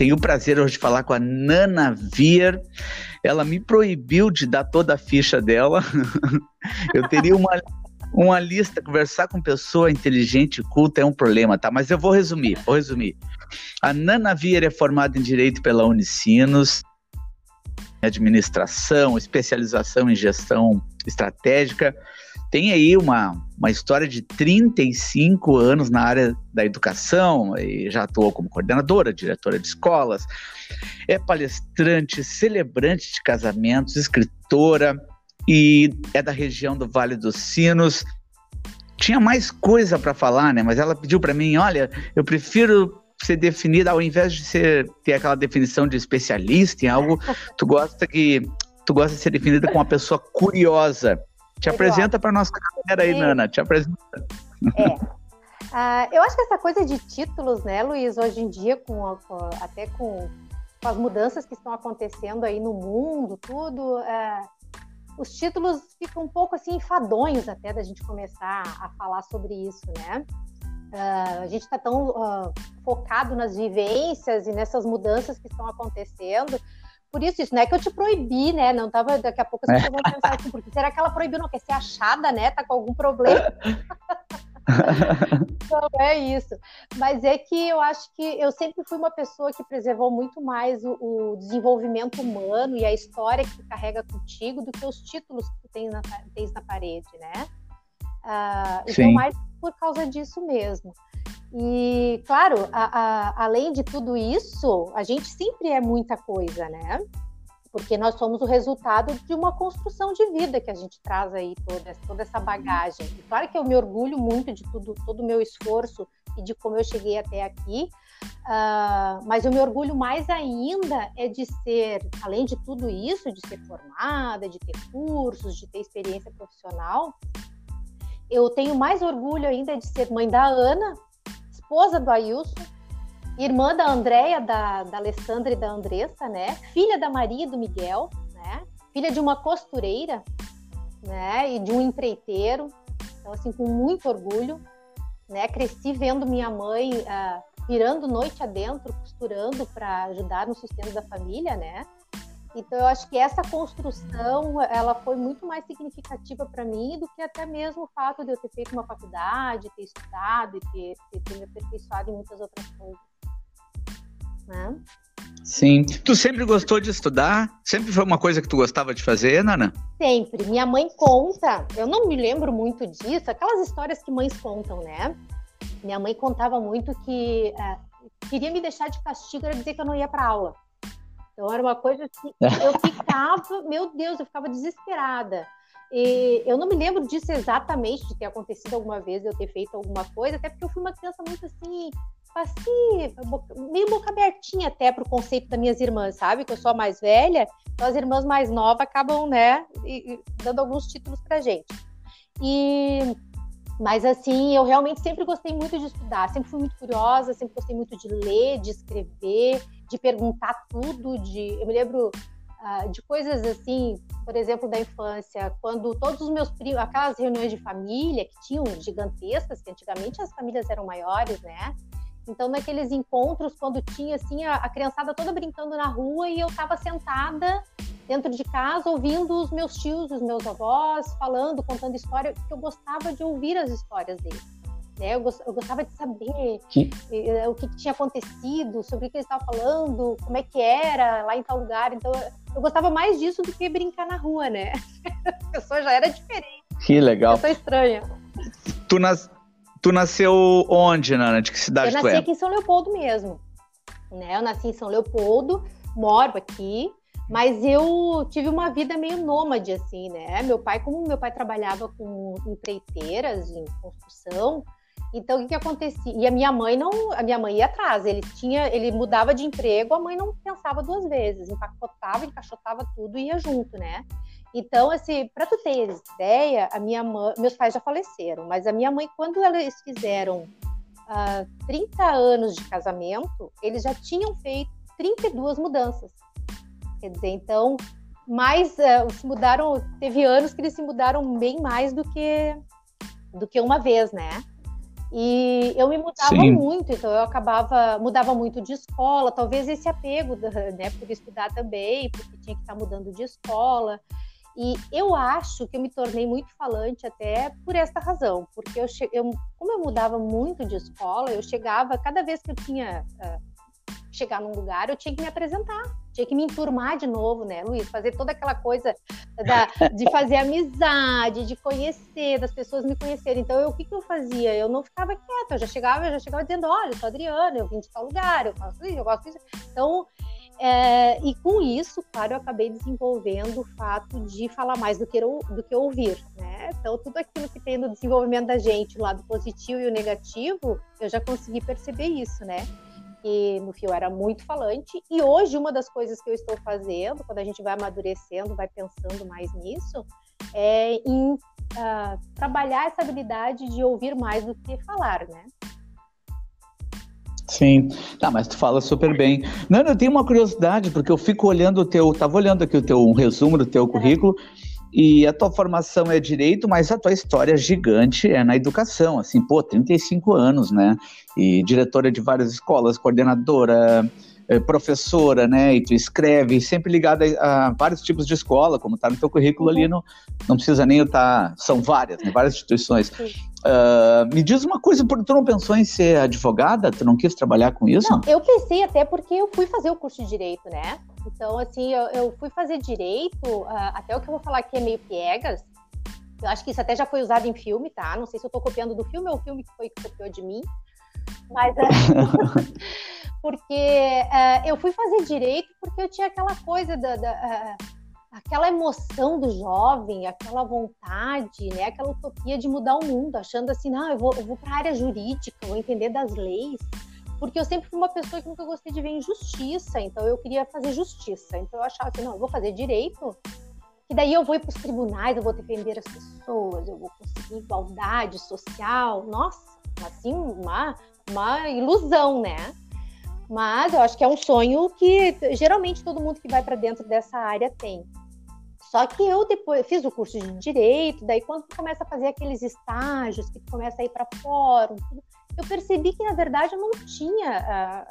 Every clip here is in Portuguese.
tenho o prazer hoje de falar com a Nana Vier. Ela me proibiu de dar toda a ficha dela. eu teria uma, uma lista, conversar com pessoa inteligente e culta é um problema, tá? Mas eu vou resumir, vou resumir. A Nana Vier é formada em Direito pela Unicinos, administração, especialização em gestão estratégica. Tem aí uma, uma história de 35 anos na área da educação, e já atuou como coordenadora, diretora de escolas, é palestrante, celebrante de casamentos, escritora e é da região do Vale dos Sinos. Tinha mais coisa para falar, né? Mas ela pediu para mim, olha, eu prefiro ser definida ao invés de ser ter aquela definição de especialista em algo, tu gosta que tu gosta de ser definida como uma pessoa curiosa. Te apresenta para nossa galera aí, Nana. Te apresenta. É. Uh, eu acho que essa coisa de títulos, né, Luiz, hoje em dia, com, com até com, com, as mudanças que estão acontecendo aí no mundo, tudo, uh, os títulos ficam um pouco assim enfadonhos até da gente começar a falar sobre isso, né? Uh, a gente está tão uh, focado nas vivências e nessas mudanças que estão acontecendo. Por isso, isso não é que eu te proibi, né? Não tava, daqui a pouco as pessoas vão pensar assim, porque será que ela proibiu? Não quer ser achada, né? Tá com algum problema. não é isso. Mas é que eu acho que eu sempre fui uma pessoa que preservou muito mais o, o desenvolvimento humano e a história que tu carrega contigo do que os títulos que tu tens na, tens na parede, né? Uh, então, mais por causa disso mesmo. E, claro, a, a, além de tudo isso, a gente sempre é muita coisa, né? Porque nós somos o resultado de uma construção de vida que a gente traz aí toda, toda essa bagagem. E claro que eu me orgulho muito de tudo, todo o meu esforço e de como eu cheguei até aqui, uh, mas eu me orgulho mais ainda é de ser, além de tudo isso, de ser formada, de ter cursos, de ter experiência profissional, eu tenho mais orgulho ainda de ser mãe da Ana, esposa do Ailson, irmã da Andréia, da, da Alessandra e da Andressa, né? Filha da Maria e do Miguel, né? Filha de uma costureira, né? E de um empreiteiro. Então, assim, com muito orgulho, né? Cresci vendo minha mãe uh, virando noite adentro, costurando para ajudar no sustento da família, né? Então eu acho que essa construção ela foi muito mais significativa para mim do que até mesmo o fato de eu ter feito uma faculdade, ter estudado e ter, ter, ter me aperfeiçoado em muitas outras coisas. Né? Sim. Tu sempre gostou de estudar? Sempre foi uma coisa que tu gostava de fazer, Nana? Sempre. Minha mãe conta, eu não me lembro muito disso, aquelas histórias que mães contam, né? Minha mãe contava muito que é, queria me deixar de castigo era dizer que eu não ia para aula. Então era uma coisa que eu ficava, meu Deus, eu ficava desesperada. E eu não me lembro disso exatamente, de ter acontecido alguma vez, eu ter feito alguma coisa, até porque eu fui uma criança muito assim, assim, meio boca abertinha até para o conceito das minhas irmãs, sabe? Que eu sou a mais velha, então as irmãs mais novas acabam, né, dando alguns títulos pra gente. E mas assim, eu realmente sempre gostei muito de estudar, sempre fui muito curiosa, sempre gostei muito de ler, de escrever, de perguntar tudo, de eu me lembro uh, de coisas assim, por exemplo, da infância, quando todos os meus primos, aquelas reuniões de família que tinham gigantescas, que antigamente as famílias eram maiores, né? Então, naqueles encontros, quando tinha assim a, a criançada toda brincando na rua e eu estava sentada dentro de casa ouvindo os meus tios, os meus avós falando, contando história, porque eu gostava de ouvir as histórias deles. Né? Eu, gostava de saber que... O que, tinha acontecido, sobre o que eles estavam falando, como é que era lá em tal lugar. Então, eu gostava mais disso do que brincar na rua, né? A pessoa já era diferente. Que legal. Eu sou estranha. Tu, nas... tu nasceu onde, Nana? De que cidade tu é? Eu nasci aqui em São Leopoldo mesmo. Né? Eu nasci em São Leopoldo, moro aqui, mas eu tive uma vida meio nômade, assim, né? Meu pai, como meu pai trabalhava com empreiteiras em construção, então o que, que acontecia? E a minha mãe não, a minha mãe ia atrás, ele tinha, ele mudava de emprego, a mãe não pensava duas vezes, empacotava, encaixotava tudo e ia junto, né? Então, assim, para tu ter ideia, a minha mãe, meus pais já faleceram, mas a minha mãe, quando eles fizeram uh, ah, 30 anos de casamento, eles já tinham feito 32 mudanças. Quer dizer, então, mais uh, se mudaram, teve anos que eles se mudaram bem mais do que do que uma vez, né? E eu me mudava Sim. muito, então eu acabava, mudava muito de escola, talvez esse apego, né, por estudar também, porque tinha que estar mudando de escola. E eu acho que eu me tornei muito falante até por esta razão, porque eu, eu como eu mudava muito de escola, eu chegava, cada vez que eu tinha uh, chegar num lugar, eu tinha que me apresentar, tinha que me enturmar de novo, né, Luiz? Fazer toda aquela coisa da, de fazer amizade, de conhecer, das pessoas me conhecerem. Então, eu, o que, que eu fazia? Eu não ficava quieta, eu já chegava, eu já chegava dizendo, olha, eu sou Adriana, eu vim de tal lugar, eu faço isso, eu gosto disso. Então, é, e com isso, claro, eu acabei desenvolvendo o fato de falar mais do que, do que ouvir, né? Então, tudo aquilo que tem no desenvolvimento da gente, o lado positivo e o negativo, eu já consegui perceber isso, né? Que no fio era muito falante. E hoje, uma das coisas que eu estou fazendo, quando a gente vai amadurecendo, vai pensando mais nisso, é em uh, trabalhar essa habilidade de ouvir mais do que falar, né? Sim, tá, mas tu fala super bem. Não, eu tenho uma curiosidade, porque eu fico olhando o teu, tava olhando aqui o teu um resumo do teu currículo, e a tua formação é direito, mas a tua história gigante é na educação, assim, pô, 35 anos, né? E diretora de várias escolas, coordenadora, eh, professora, né? E tu escreve, sempre ligada a, a vários tipos de escola, como tá no teu currículo uhum. ali, no, não precisa nem estar, tá, são várias, né? Várias instituições. Uh, me diz uma coisa, tu não pensou em ser advogada? Tu não quis trabalhar com isso? Não, eu pensei até porque eu fui fazer o curso de Direito, né? Então, assim, eu, eu fui fazer Direito, uh, até o que eu vou falar aqui é meio piegas, eu acho que isso até já foi usado em filme, tá? Não sei se eu tô copiando do filme ou o filme que foi que copiou de mim. Mas é... porque uh, eu fui fazer direito porque eu tinha aquela coisa da, da uh, aquela emoção do jovem, aquela vontade, né, aquela utopia de mudar o mundo, achando assim, não, eu vou, eu vou para a área jurídica, vou entender das leis, porque eu sempre fui uma pessoa que nunca gostei de ver injustiça, então eu queria fazer justiça, então eu achava assim, não, eu vou fazer direito, e daí eu vou ir para os tribunais, eu vou defender as pessoas, eu vou conseguir igualdade social, nossa, assim, uma, uma ilusão, né? Mas eu acho que é um sonho que geralmente todo mundo que vai para dentro dessa área tem. Só que eu depois fiz o curso de direito, daí quando tu começa a fazer aqueles estágios, que tu começa a ir para fórum, eu percebi que na verdade eu não tinha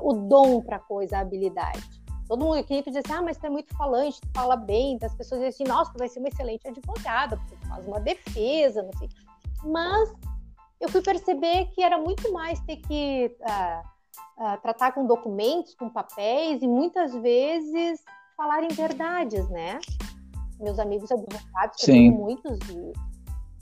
o dom para coisa, a habilidade. Todo mundo aqui diz assim, ah, mas tu é muito falante, tu fala bem, então as pessoas dizem assim, nossa, tu vai ser uma excelente advogada, porque tu faz uma defesa, não sei. Mas eu fui perceber que era muito mais ter que uh, uh, tratar com documentos, com papéis, e muitas vezes falarem verdades, né? Meus amigos advogados, que eu tenho muitos de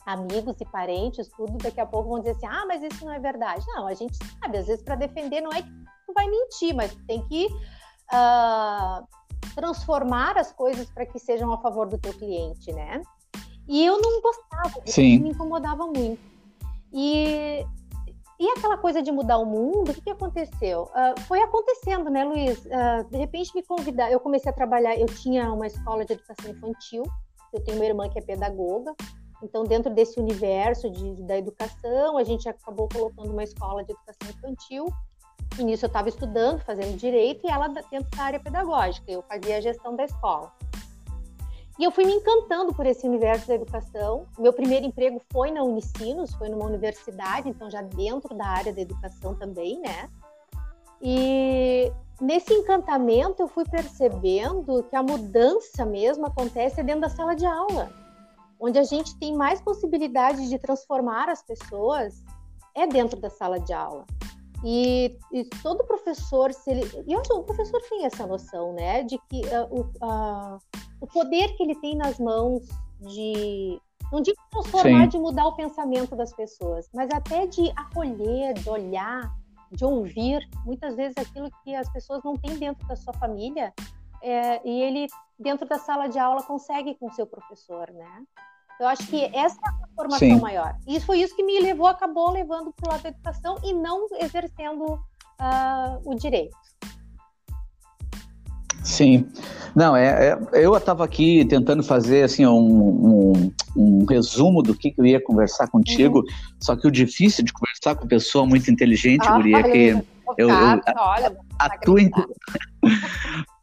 amigos e parentes, tudo, daqui a pouco vão dizer assim: ah, mas isso não é verdade. Não, a gente sabe, às vezes para defender não é que tu vai mentir, mas tu tem que uh, transformar as coisas para que sejam a favor do teu cliente, né? E eu não gostava, isso me incomodava muito. E e aquela coisa de mudar o mundo, o que, que aconteceu? Uh, foi acontecendo, né, Luiz? Uh, de repente me convidar, eu comecei a trabalhar, eu tinha uma escola de educação infantil, eu tenho uma irmã que é pedagoga, então dentro desse universo de, da educação, a gente acabou colocando uma escola de educação infantil, e nisso eu estava estudando, fazendo direito, e ela dentro da área pedagógica, eu fazia a gestão da escola. E eu fui me encantando por esse universo da educação. Meu primeiro emprego foi na Unicinos, foi numa universidade, então já dentro da área da educação também, né? E nesse encantamento eu fui percebendo que a mudança mesmo acontece dentro da sala de aula, onde a gente tem mais possibilidade de transformar as pessoas é dentro da sala de aula. E, e, todo professor, se ele, e hoje o professor tem essa noção, né, de que uh, o, uh, o poder que ele tem nas mãos de, não digo transformar, Sim. de mudar o pensamento das pessoas, mas até de acolher, de olhar, de ouvir, muitas vezes aquilo que as pessoas não têm dentro da sua família, é, e ele dentro da sala de aula consegue com o seu professor, né? Eu acho que essa é a formação Sim. maior. E foi isso que me levou, acabou levando para o lado da educação e não exercendo uh, o direito. Sim. Não, é, é eu estava aqui tentando fazer assim um, um, um, resumo do que, eu ia conversar contigo, uhum. só que o difícil de conversar com pessoa muito inteligente, ah, Guria, é que eu, eu, a, olha, a, a tua,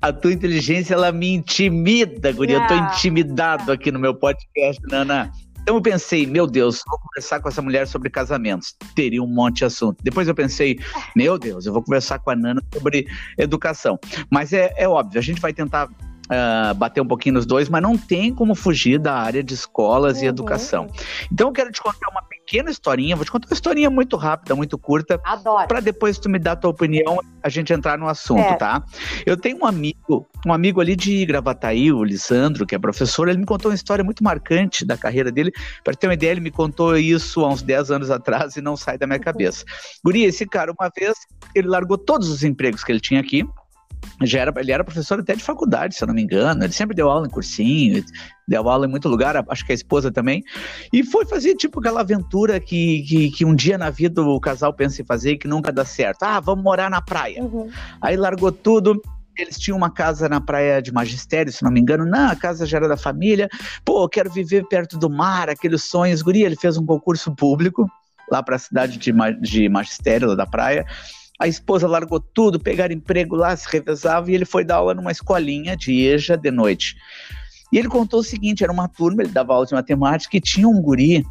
a tua inteligência, ela me intimida, guria. Eu tô intimidado aqui no meu podcast, Nana. Então eu pensei, meu Deus, vou conversar com essa mulher sobre casamentos. Teria um monte de assunto. Depois eu pensei, meu Deus, eu vou conversar com a Nana sobre educação. Mas é, é óbvio, a gente vai tentar uh, bater um pouquinho nos dois, mas não tem como fugir da área de escolas uhum. e educação. Então eu quero te contar uma pequena historinha, vou te contar uma historinha muito rápida, muito curta. Adoro. Para depois tu me dar a tua opinião, a gente entrar no assunto, é. tá? Eu tenho um amigo, um amigo ali de Gravataí, o Lisandro, que é professor, ele me contou uma história muito marcante da carreira dele. Para ter uma ideia, ele me contou isso há uns 10 anos atrás e não sai da minha uhum. cabeça. Guri, esse cara, uma vez, ele largou todos os empregos que ele tinha aqui, já era, ele era professor até de faculdade, se eu não me engano. Ele sempre deu aula em cursinho, deu aula em muito lugar, acho que a esposa também. E foi fazer tipo aquela aventura que, que, que um dia na vida o casal pensa em fazer e que nunca dá certo. Ah, vamos morar na praia. Uhum. Aí largou tudo. Eles tinham uma casa na praia de magistério, se não me engano. Não, a casa já era da família. Pô, eu quero viver perto do mar, aqueles sonhos. Guri, ele fez um concurso público lá para a cidade de, de magistério, lá da praia a esposa largou tudo, pegaram emprego lá, se revezava e ele foi dar aula numa escolinha de EJA de noite. E ele contou o seguinte: era uma turma, ele dava aula de matemática e tinha um guri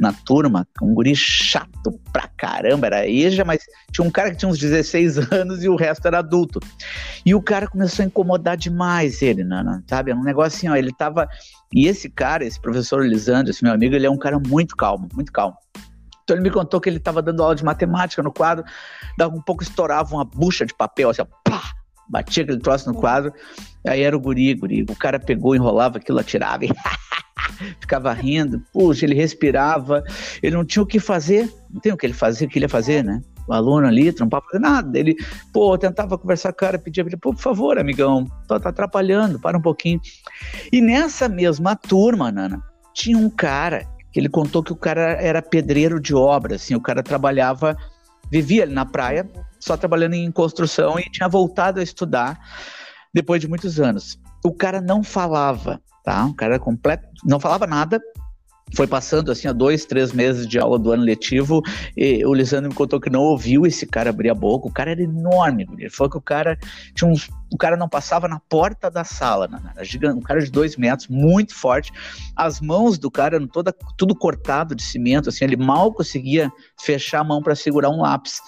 na turma, um guri chato pra caramba, era EJA, mas tinha um cara que tinha uns 16 anos e o resto era adulto. E o cara começou a incomodar demais ele, Nana, sabe? Era um negócio assim, ó, ele tava. E esse cara, esse professor Lisandro, esse meu amigo, ele é um cara muito calmo, muito calmo. Então ele me contou que ele estava dando aula de matemática no quadro, dava um pouco estourava uma bucha de papel, assim, pá, batia aquele troço no quadro, aí era o guri, guri. O cara pegou, enrolava aquilo, atirava ficava rindo. Puxa, ele respirava, ele não tinha o que fazer, não tem o que ele fazer, o que ele ia fazer, né? O aluno ali, fazer nada. Ele, pô, tentava conversar com o cara, pedia ele, pô, por favor, amigão, tá, tá atrapalhando, para um pouquinho. E nessa mesma turma, Nana, tinha um cara que ele contou que o cara era pedreiro de obra, assim, o cara trabalhava, vivia ali na praia, só trabalhando em construção e tinha voltado a estudar depois de muitos anos. O cara não falava, tá? O cara completo, não falava nada, foi passando assim a dois, três meses de aula do ano letivo, e o Lisandro me contou que não ouviu esse cara abrir a boca. O cara era enorme, ele falou que o cara tinha uns, o cara não passava na porta da sala, era um cara de dois metros, muito forte. As mãos do cara eram toda, tudo cortado de cimento, assim, ele mal conseguia fechar a mão para segurar um lápis.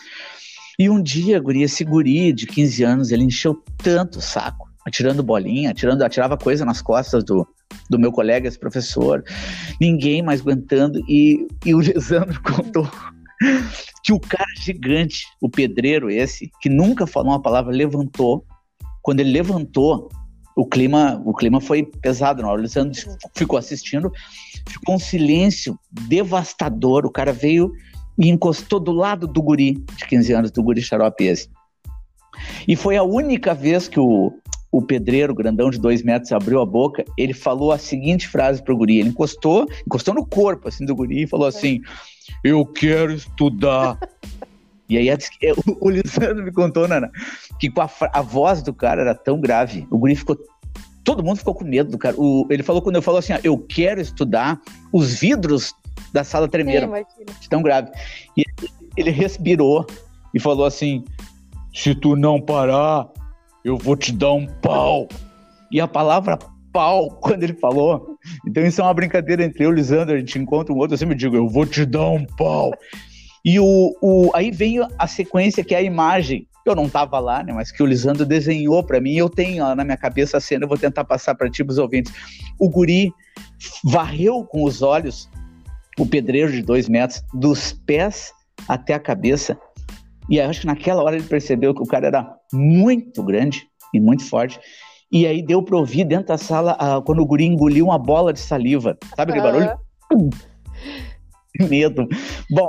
E um dia, guri, esse guri de 15 anos, ele encheu tanto o saco, atirando bolinha, atirando, atirava coisa nas costas do, do meu colega, esse professor, ninguém mais aguentando. E, e o Lisandro contou que o cara gigante, o pedreiro esse, que nunca falou uma palavra, levantou. Quando ele levantou, o clima, o clima foi pesado. Não? O Lisandro ficou assistindo, ficou um silêncio devastador. O cara veio e encostou do lado do guri, de 15 anos, do guri xarope esse. E foi a única vez que o, o pedreiro, grandão de dois metros, abriu a boca, ele falou a seguinte frase pro guri. Ele encostou, encostou no corpo assim do guri e falou assim: Eu quero estudar. e aí o, o Lisandro me contou, Nana, que a, a voz do cara era tão grave, o guri ficou todo mundo ficou com medo do cara. O, ele falou quando eu falou assim, eu quero estudar, os vidros da sala tremeram, Sim, tão grave. E ele respirou e falou assim: se tu não parar, eu vou te dar um pau. E a palavra pau, quando ele falou, então isso é uma brincadeira entre eu e o Lisandro, a gente encontra um outro, eu sempre digo, eu vou te dar um pau. E o, o, aí vem a sequência que é a imagem. Eu não estava lá, né, mas que o Lisandro desenhou para mim. Eu tenho na minha cabeça a cena, eu vou tentar passar para ti, os ouvintes. O guri varreu com os olhos o pedreiro de dois metros, dos pés até a cabeça, e acho que naquela hora ele percebeu que o cara era muito grande e muito forte. E aí deu pra ouvir dentro da sala uh, quando o guri engoliu uma bola de saliva. Sabe aquele barulho? Que medo. Bom,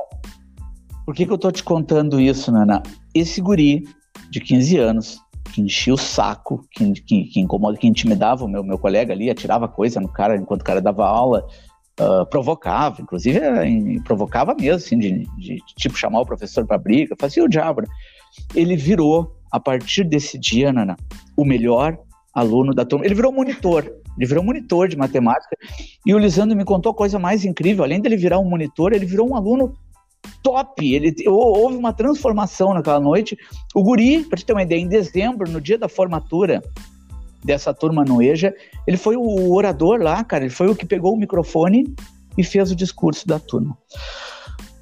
por que, que eu tô te contando isso, Nana? Esse guri de 15 anos, que enchia o saco, que, que, que incomoda, que intimidava o meu, meu colega ali, atirava coisa no cara enquanto o cara dava aula, uh, provocava, inclusive em, provocava mesmo, assim, de, de, de, tipo chamar o professor para briga, fazia o diabo. Né? Ele virou, a partir desse dia, Nana, o melhor aluno da turma. Ele virou monitor, ele virou monitor de matemática. E o Lisandro me contou a coisa mais incrível, além dele virar um monitor, ele virou um aluno top. Ele houve uma transformação naquela noite. O Guri, para te ter uma ideia, em dezembro, no dia da formatura, dessa turma no EJA. Ele foi o orador lá, cara. Ele foi o que pegou o microfone e fez o discurso da turma.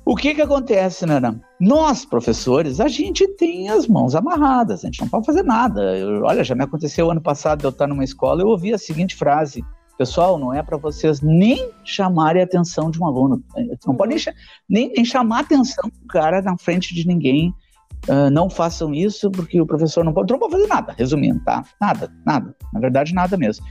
O que que acontece, Nana? Nós, professores, a gente tem as mãos amarradas, a gente não pode fazer nada. Eu, olha, já me aconteceu ano passado eu estar numa escola, eu ouvi a seguinte frase: Pessoal, não é para vocês nem chamarem a atenção de um aluno. Não pode nem, nem, nem chamar a atenção do cara na frente de ninguém. Uh, não façam isso porque o professor não pode, não pode fazer nada, resumindo, tá? Nada, nada. Na verdade, nada mesmo.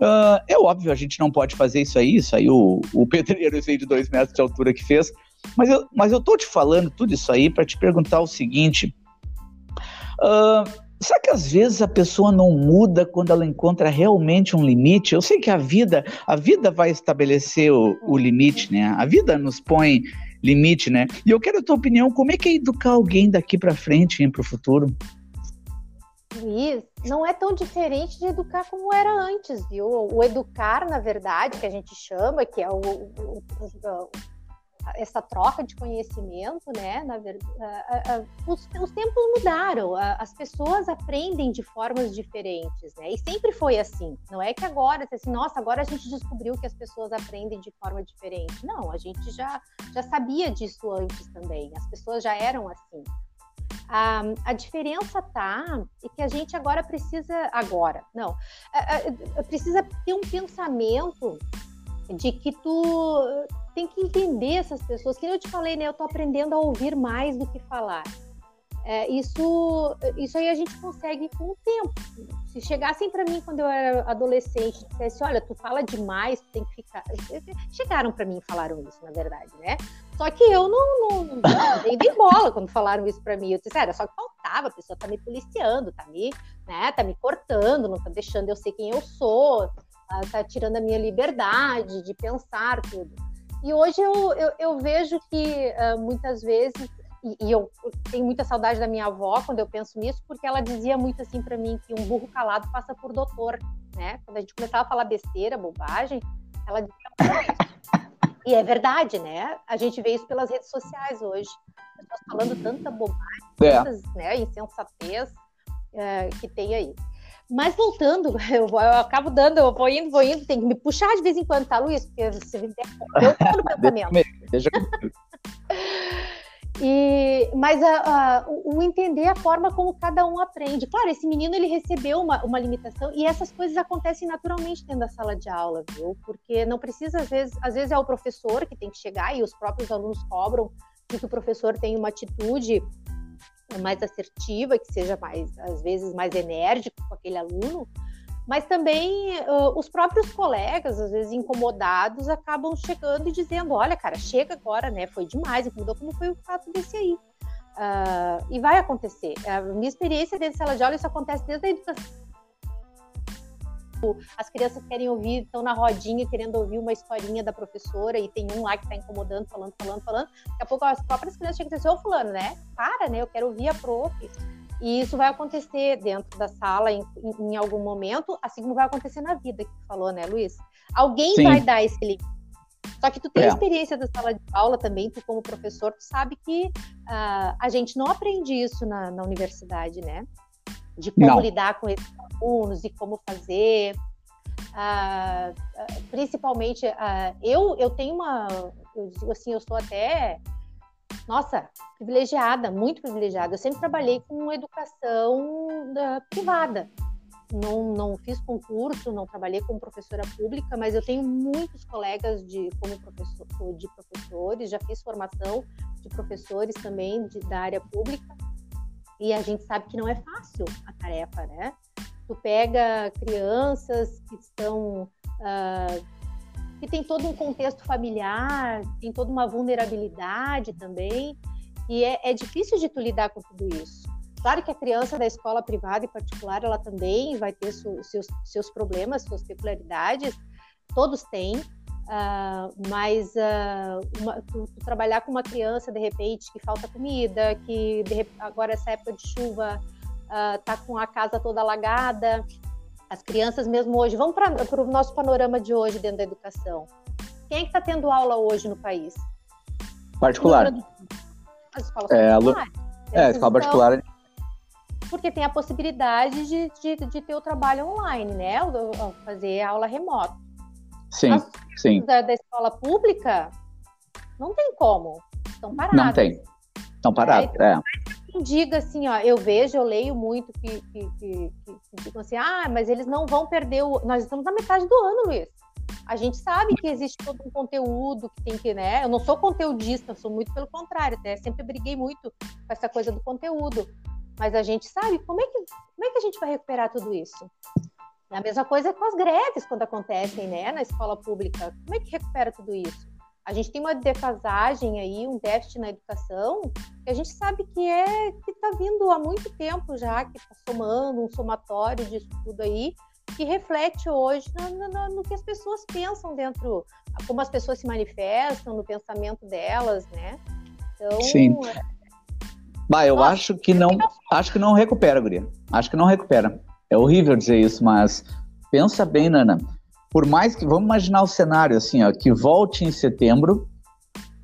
Uh, é óbvio, a gente não pode fazer isso aí, isso aí o, o pedreiro esse aí de dois metros de altura que fez, mas eu, mas eu tô te falando tudo isso aí para te perguntar o seguinte: uh, será que às vezes a pessoa não muda quando ela encontra realmente um limite? Eu sei que a vida, a vida vai estabelecer o, o limite, né? A vida nos põe limite, né? E eu quero a tua opinião, como é que é educar alguém daqui para frente, para o futuro? Luiz, não é tão diferente de educar como era antes, viu? O educar, na verdade, que a gente chama, que é o, o, o essa troca de conhecimento, né? Na verdade, os, os, tempos mudaram, as pessoas aprendem de formas diferentes, né? E sempre foi assim. Não é que agora, assim, nossa, agora a gente descobriu que as pessoas aprendem de forma diferente. Não, a gente já, já sabia disso antes também. As pessoas já eram assim. A, a diferença tá é que a gente agora precisa agora, não, precisa ter um pensamento de que tu tem que entender essas pessoas. Que eu te falei, né? Eu tô aprendendo a ouvir mais do que falar. É, isso, isso aí a gente consegue com o tempo. Se chegassem para mim quando eu era adolescente dissesse, olha, tu fala demais, tu tem que ficar. Chegaram para mim e falaram isso, na verdade, né? Só que eu não, não, dei de bola quando falaram isso para mim. Eu disse, era só que faltava, a pessoa tá me policiando, tá me, né, tá me cortando, não tá deixando eu ser quem eu sou, tá, tá tirando a minha liberdade de pensar tudo. E hoje eu, eu, eu vejo que uh, muitas vezes, e, e, eu tenho muita saudade da minha avó quando eu penso nisso, porque ela dizia muito assim para mim que um burro calado passa por doutor, né? Quando a gente começava a falar besteira, bobagem, ela dizia E é verdade, né? A gente vê isso pelas redes sociais hoje. Pessoas falando tanta bobagem, é. tantas né, insensatez uh, que tem aí. Mas voltando, eu, eu, acabo dando, eu vou indo, vou indo, tem que me puxar de vez em quando, tá, Luiz? Porque você me eu tô no pensamento. deixa, deixa e, mas a, a, o entender a forma como cada um aprende. Claro, esse menino ele recebeu uma, uma limitação e essas coisas acontecem naturalmente dentro da sala de aula, viu? Porque não precisa, às vezes, às vezes é o professor que tem que chegar e os próprios alunos cobram que o professor tem uma atitude mais assertiva, que seja mais, às vezes, mais enérgico com aquele aluno, mas também uh, os próprios colegas, às vezes incomodados, acabam chegando e dizendo: olha, cara, chega agora, né? Foi demais, incomodou, como foi o fato desse aí. Uh, e vai acontecer. A minha experiência dentro de sala de aula, isso acontece desde a educação as crianças querem ouvir, estão na rodinha querendo ouvir uma historinha da professora e tem um lá que está incomodando, falando, falando, falando. Daqui a pouco as próprias crianças chegam e dizem, ô fulano, né? Para, né? Eu quero ouvir a prof. E isso vai acontecer dentro da sala em, em, em algum momento, assim como vai acontecer na vida, que tu falou, né, Luiz? Alguém Sim. vai dar esse limite. Só que tu tem é. experiência da sala de aula também, tu como professor, tu sabe que uh, a gente não aprende isso na, na universidade, né? de como Não. lidar com esses alunos e como fazer. Ah, ah, principalmente, ah, eu, eu tenho uma, eu digo assim, eu estou até, nossa, privilegiada, muito privilegiada. Eu sempre trabalhei com educação da, privada. Não, não fiz concurso, não trabalhei como professora pública, mas eu tenho muitos colegas de como professor, de professores, já fiz formação de professores também de, da área pública e a gente sabe que não é fácil a tarefa, né? Tu pega crianças que estão. Uh, que tem todo um contexto familiar, tem toda uma vulnerabilidade também, e é, é difícil de tu lidar com tudo isso. Claro que a criança da escola privada e particular, ela também vai ter su, seus, seus problemas, suas peculiaridades, todos têm, Uh, mas uh, uma, tu, tu, trabalhar com uma criança de repente que falta comida, que de, agora essa época de chuva uh, tá com a casa toda alagada, as crianças mesmo hoje, vamos para o nosso panorama de hoje dentro da educação. Quem é que está tendo aula hoje no país? Particular. As escolas é, particulares. É, a escola particular. Porque tem a possibilidade de, de, de ter o trabalho online, né? Fazer aula remota. Sim. As Sim. Da, da escola pública, não tem como. Estão parados. Não tem. Estão parados, é. é. Diga assim, ó, eu vejo, eu leio muito que, que, que, que, digam assim, ah, mas eles não vão perder o. Nós estamos na metade do ano, Luiz. A gente sabe que existe todo um conteúdo que tem que, né? Eu não sou conteudista, sou muito pelo contrário, até sempre briguei muito com essa coisa do conteúdo. Mas a gente sabe como é que, como é que a gente vai recuperar tudo isso? A mesma coisa com as greves quando acontecem, né, na escola pública. Como é que recupera tudo isso? A gente tem uma defasagem aí, um déficit na educação, que a gente sabe que é que está vindo há muito tempo já, que está somando um somatório disso tudo aí, que reflete hoje no, no, no, que as pessoas pensam dentro, como as pessoas se manifestam, no pensamento delas, né? Então, Sim. Bah, eu Nossa, acho que não, acho que não recupera, Guria. Acho que não recupera. É horrível dizer isso, mas pensa bem, Nana por mais que, vamos imaginar o cenário assim, ó, que volte em setembro,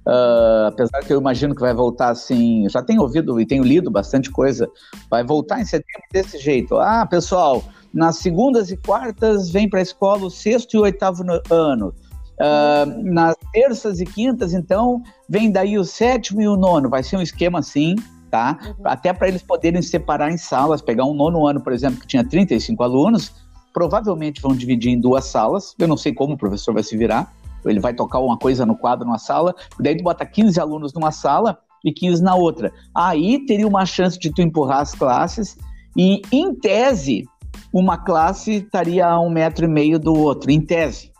uh, apesar que eu imagino que vai voltar assim, já tenho ouvido e tenho lido bastante coisa, vai voltar em setembro desse jeito. Ah, pessoal, nas segundas e quartas vem para a escola o sexto e o oitavo ano. Uh, nas terças e quintas, então, vem daí o sétimo e o nono. Vai ser um esquema assim, tá? Uhum. Até para eles poderem separar em salas, pegar um nono ano, por exemplo, que tinha 35 alunos, provavelmente vão dividir em duas salas. Eu não sei como o professor vai se virar. Ele vai tocar uma coisa no quadro numa sala, daí tu bota 15 alunos numa sala e 15 na outra. Aí teria uma chance de tu empurrar as classes e, em tese, uma classe estaria a um metro e meio do outro, em tese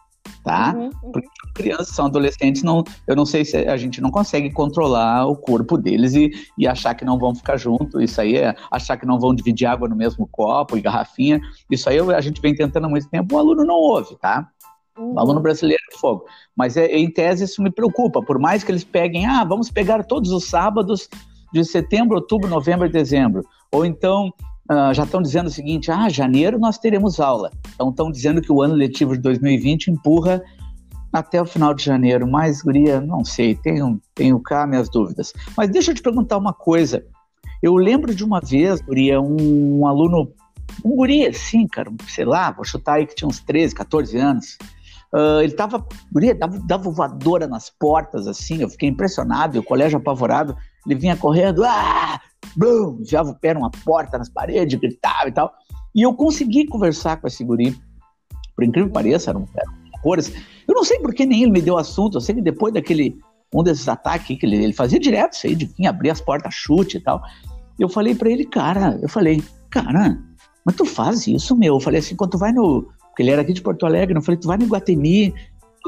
tá? Uhum, uhum. Porque crianças, são adolescentes, não, eu não sei se a gente não consegue controlar o corpo deles e, e achar que não vão ficar junto. Isso aí é achar que não vão dividir água no mesmo copo e garrafinha. Isso aí a gente vem tentando há muito tempo, o aluno não ouve, tá? Uhum. O aluno brasileiro é fogo. Mas é, em tese isso me preocupa, por mais que eles peguem, ah, vamos pegar todos os sábados de setembro, outubro, novembro e dezembro. Ou então uh, já estão dizendo o seguinte: ah, janeiro nós teremos aula. Então estão dizendo que o ano letivo de 2020 empurra até o final de janeiro. Mas, Guria, não sei, tenho, tenho cá minhas dúvidas. Mas deixa eu te perguntar uma coisa. Eu lembro de uma vez, Guria, um, um aluno, um guri assim, cara, sei lá, vou chutar aí que tinha uns 13, 14 anos. Uh, ele tava, guria, dava, dava voadora nas portas, assim, eu fiquei impressionado, e o colégio apavorado, ele vinha correndo, ah, blum, enfiava o pé numa porta, nas paredes, gritava e tal. E eu consegui conversar com esse guri. Por incrível que pareça, eram, eram cores. Eu não sei por que nem ele me deu assunto. Eu sei que depois daquele, um desses ataques que ele, ele fazia direto, isso aí, de abrir as portas, chute e tal. Eu falei para ele, cara, eu falei, cara, mas tu faz isso, meu? Eu falei assim, quando tu vai no. Porque ele era aqui de Porto Alegre, eu falei, tu vai no Iguatemi,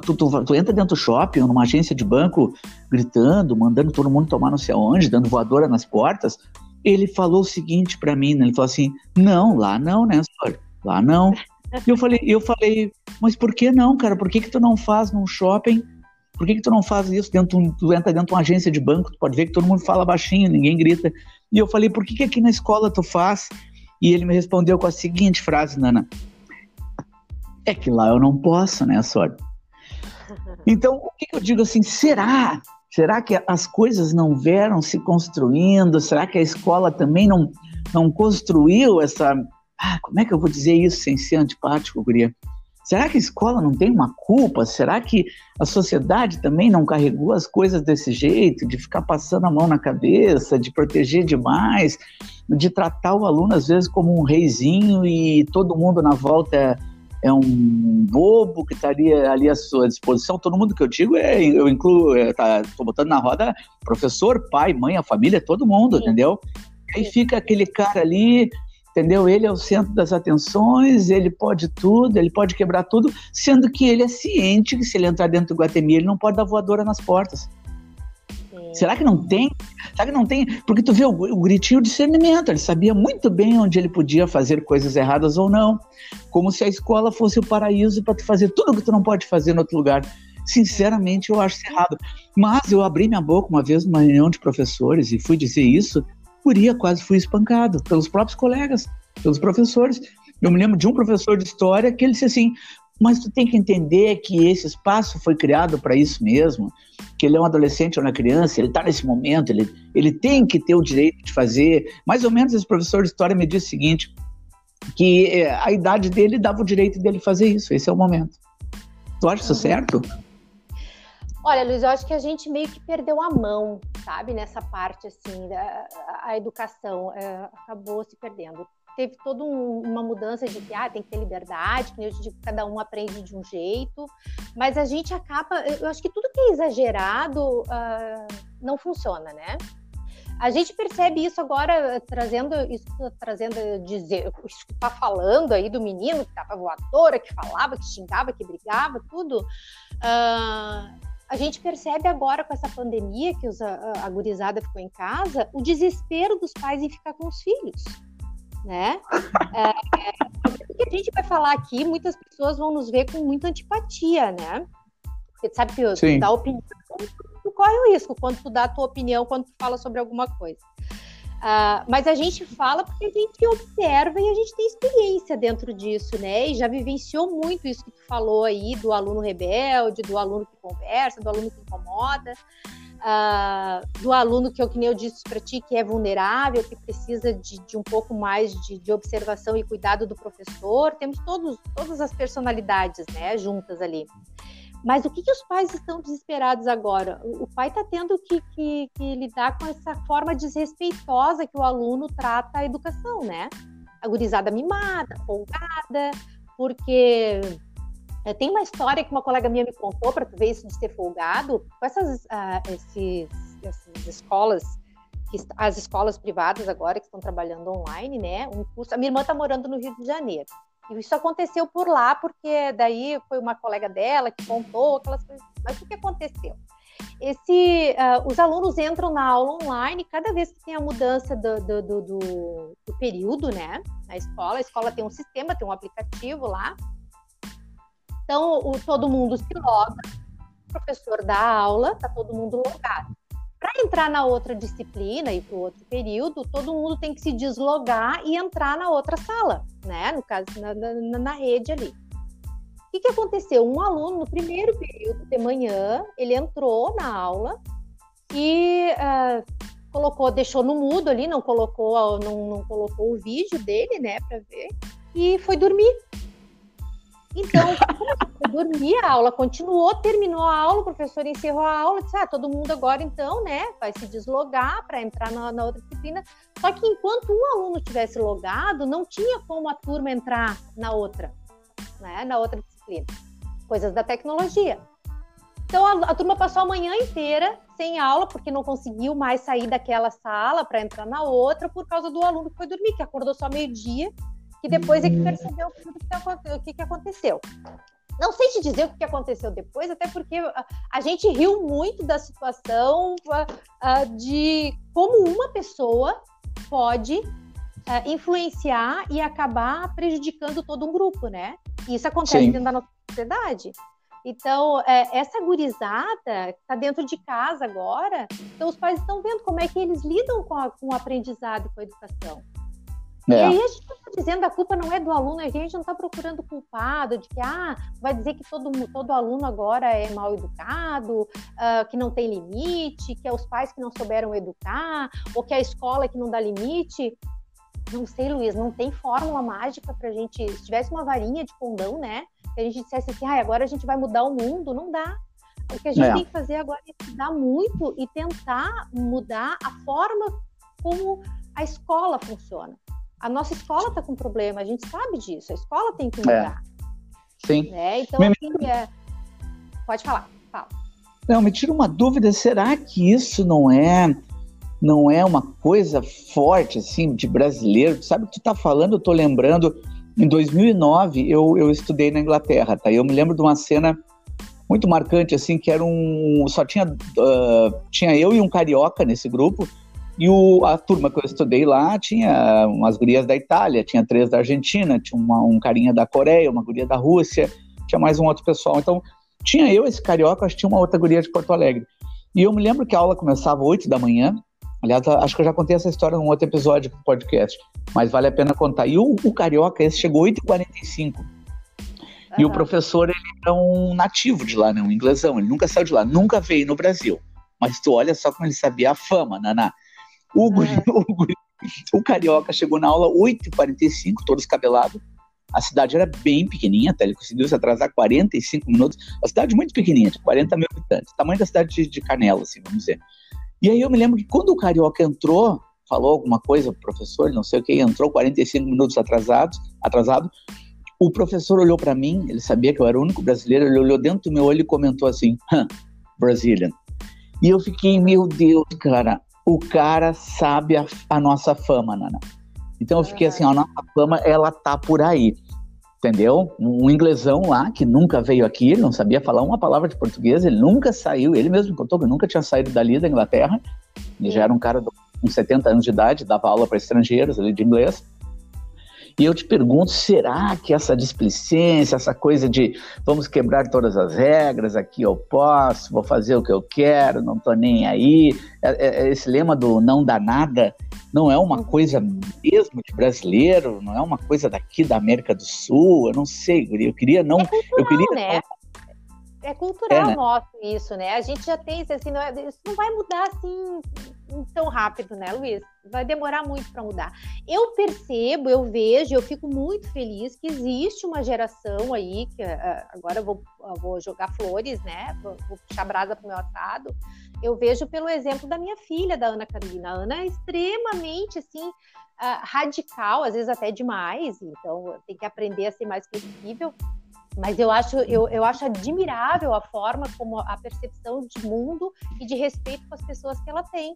Tu, tu, tu, entra dentro do shopping, numa agência de banco, gritando, mandando todo mundo tomar não sei aonde, dando voadora nas portas. Ele falou o seguinte para mim, né? ele falou assim: não, lá não, né, senhor? Lá não. E eu falei, eu falei, mas por que não, cara? Por que, que tu não faz num shopping? Por que, que tu não faz isso dentro? Tu entra dentro de uma agência de banco, tu pode ver que todo mundo fala baixinho, ninguém grita. E eu falei, por que, que aqui na escola tu faz? E ele me respondeu com a seguinte frase, Nana: É que lá eu não posso, né, senhor? Então, o que, eu digo assim? Será? Será que as coisas não vieram se construindo? Será que a escola também não, não construiu essa. Ah, como é que eu vou dizer isso sem ser antipático, Guria? Será que a escola não tem uma culpa? Será que a sociedade também não carregou as coisas desse jeito, de ficar passando a mão na cabeça, de proteger demais, de tratar o aluno às vezes como um reizinho e todo mundo na volta é um bobo que estaria ali à sua disposição. Todo mundo que eu digo, é, eu incluo, é, tá, tô botando na roda professor, pai, mãe, a família, todo mundo, Sim. entendeu? Aí fica aquele cara ali, entendeu? Ele é o centro das atenções, ele pode tudo, ele pode quebrar tudo, sendo que ele é ciente que se ele entrar dentro do Guatemi, ele não pode dar voadora nas portas. Será que não tem? Será que não tem? Porque tu vê o, o gritinho discernimento, ele sabia muito bem onde ele podia fazer coisas erradas ou não. Como se a escola fosse o paraíso para tu fazer tudo o que tu não pode fazer em outro lugar. Sinceramente, eu acho errado. Mas eu abri minha boca uma vez numa reunião de professores e fui dizer isso, Curia quase fui espancado pelos próprios colegas, pelos professores. Eu me lembro de um professor de história que ele disse assim: mas tu tem que entender que esse espaço foi criado para isso mesmo, que ele é um adolescente ou uma criança, ele está nesse momento, ele, ele tem que ter o direito de fazer. Mais ou menos esse professor de história me disse o seguinte, que eh, a idade dele dava o direito dele fazer isso, esse é o momento. Tu acha isso certo? Olha, Luiz, eu acho que a gente meio que perdeu a mão, sabe, nessa parte, assim, da a educação é, acabou se perdendo. Teve toda um, uma mudança de que ah, tem que ter liberdade, que digo, cada um aprende de um jeito, mas a gente acaba, eu acho que tudo que é exagerado uh, não funciona, né? A gente percebe isso agora, trazendo isso, trazendo dizer, isso que tá falando aí do menino que tava voadora, que falava, que xingava, que brigava, tudo. Uh, a gente percebe agora com essa pandemia que os, a, a gurizada ficou em casa, o desespero dos pais em ficar com os filhos, né? É, o que a gente vai falar aqui, muitas pessoas vão nos ver com muita antipatia, né? Porque tu sabe que tu dá opinião, tu corre o risco quando tu dá a tua opinião, quando tu fala sobre alguma coisa. Uh, mas a gente fala porque a gente observa e a gente tem experiência dentro disso, né? E já vivenciou muito isso que tu falou aí do aluno rebelde, do aluno que conversa, do aluno que incomoda, uh, do aluno que, eu, que nem eu disse para ti, que é vulnerável, que precisa de, de um pouco mais de, de, observação e cuidado do professor. Temos todos, todas as personalidades, né, juntas ali. Mas o que, que os pais estão desesperados agora? O pai está tendo que, que, que, lidar com essa forma desrespeitosa que o aluno trata a educação, né? A gurizada mimada, folgada, porque é, tem uma história que uma colega minha me contou para ver isso de ser folgado, com essas, uh, esses, essas escolas, as escolas privadas agora que estão trabalhando online, né? Um curso, a minha irmã está morando no Rio de Janeiro. E isso aconteceu por lá, porque daí foi uma colega dela que contou aquelas coisas. Mas o que aconteceu? Esse, uh, os alunos entram na aula online, cada vez que tem a mudança do, do, do, do, período, né, na escola, a escola tem um sistema, tem um aplicativo lá. Então, o, todo mundo se loga, o professor dá aula, tá todo mundo logado. Para entrar na outra disciplina e para o outro período, todo mundo tem que se deslogar e entrar na outra sala, né? No caso, na, na, na rede ali. O que, que aconteceu? Um aluno, no primeiro período de manhã, ele entrou na aula e uh, colocou, deixou no mudo ali, não colocou, não, não colocou o vídeo dele, né, para ver, e foi dormir. Então, dormir, a aula continuou, terminou a aula, o professor encerrou a aula, disse: ah, todo mundo agora então, né, vai se deslogar para entrar na, na, outra disciplina. Só que enquanto um aluno tivesse logado, não tinha como a turma entrar na outra, né, na outra disciplina. Coisas da tecnologia. Então a, a turma passou a manhã inteira sem aula, porque não conseguiu mais sair daquela sala para entrar na outra por causa do aluno que foi dormir, que acordou só meio-dia que depois é que percebeu o que, que aconteceu. Não sei te dizer o que aconteceu depois, até porque a, gente riu muito da situação de como uma pessoa pode uh, influenciar e acabar prejudicando todo um grupo, né? E isso acontece Sim. dentro da nossa sociedade. Então, é, essa gurizada está dentro de casa agora, então os pais estão vendo como é que eles lidam com, a, com o aprendizado e com a educação. É. E aí a gente não está dizendo a culpa não é do aluno, a gente não está procurando culpado de que ah, vai dizer que todo, todo aluno agora é mal educado, uh, que não tem limite, que é os pais que não souberam educar, ou que é a escola que não dá limite. Não sei, Luiz, não tem fórmula mágica para a gente. Se tivesse uma varinha de condão, né? Que a gente dissesse assim, ah, agora a gente vai mudar o mundo, não dá. O que a gente é. tem que fazer agora é estudar muito e tentar mudar a forma como a escola funciona a nossa escola está com problema, a gente sabe disso, a escola tem que mudar. É. Sim. Né? Então, me... assim, é... pode falar, fala. Não, me tira uma dúvida, será que isso não é não é uma coisa forte, assim, de brasileiro? Sabe o que tu tá falando? Eu tô lembrando, em 2009, eu, eu estudei na Inglaterra, tá? Eu me lembro de uma cena muito marcante, assim, que era um... Só tinha, uh, tinha eu e um carioca nesse grupo, e o, a turma que eu estudei lá tinha umas gurias da Itália, tinha três da Argentina, tinha uma, um carinha da Coreia, uma guria da Rússia, tinha mais um outro pessoal. Então, tinha eu, esse carioca, acho que tinha uma outra guria de Porto Alegre. E eu me lembro que a aula começava às 8 da manhã. Aliás, acho que eu já contei essa história num outro episódio do podcast, mas vale a pena contar. E o, o carioca, esse chegou 8h45. Uhum. E o professor, ele era um nativo de lá, né? um inglesão. Ele nunca saiu de lá, nunca veio no Brasil. Mas tu olha só como ele sabia a fama, Naná. O, guri, é. o, guri, o carioca chegou na aula 8h45, todo escabelado. A cidade era bem pequenininha, até ele conseguiu se atrasar 45 minutos. A cidade muito pequenininha, de 40 mil habitantes, tamanho da cidade de, de Canela, assim, vamos dizer. E aí eu me lembro que quando o Carioca entrou, falou alguma coisa, o professor, não sei o que, entrou 45 minutos atrasado, atrasado. O professor olhou para mim, ele sabia que eu era o único brasileiro, ele olhou dentro do meu olho e comentou assim: Brazilian. E eu fiquei, meu Deus, cara, o cara sabe a, a nossa fama, Nana. Então eu fiquei assim, a nossa fama, ela tá por aí. Entendeu? Um inglesão lá que nunca veio aqui, não sabia falar uma palavra de português, ele nunca saiu, ele mesmo contou que nunca tinha saído dali da Inglaterra, e já era um cara com 70 anos de idade, dava aula para estrangeiros ali de inglês. E eu te pergunto, será que essa displicência, essa coisa de vamos quebrar todas as regras, aqui eu posso, vou fazer o que eu quero, não tô nem aí, é, é, é esse lema do não dá nada, não é uma coisa mesmo de brasileiro, não é uma coisa daqui da América do Sul, eu não sei, eu queria não, é cultural, eu queria né? É cultural é, né? nosso isso, né? A gente já tem assim, não é, isso não vai mudar assim tão rápido, né, Luiz? Vai demorar muito para mudar. Eu percebo, eu vejo, eu fico muito feliz que existe uma geração aí, que uh, agora eu vou, eu vou jogar flores, né? Vou, vou puxar brasa para o meu assado. Eu vejo pelo exemplo da minha filha, da Ana Carolina. A Ana é extremamente, assim, uh, radical, às vezes até demais, então tem que aprender a ser mais flexível. Mas eu acho, eu, eu acho admirável a forma como a percepção de mundo e de respeito com as pessoas que ela tem.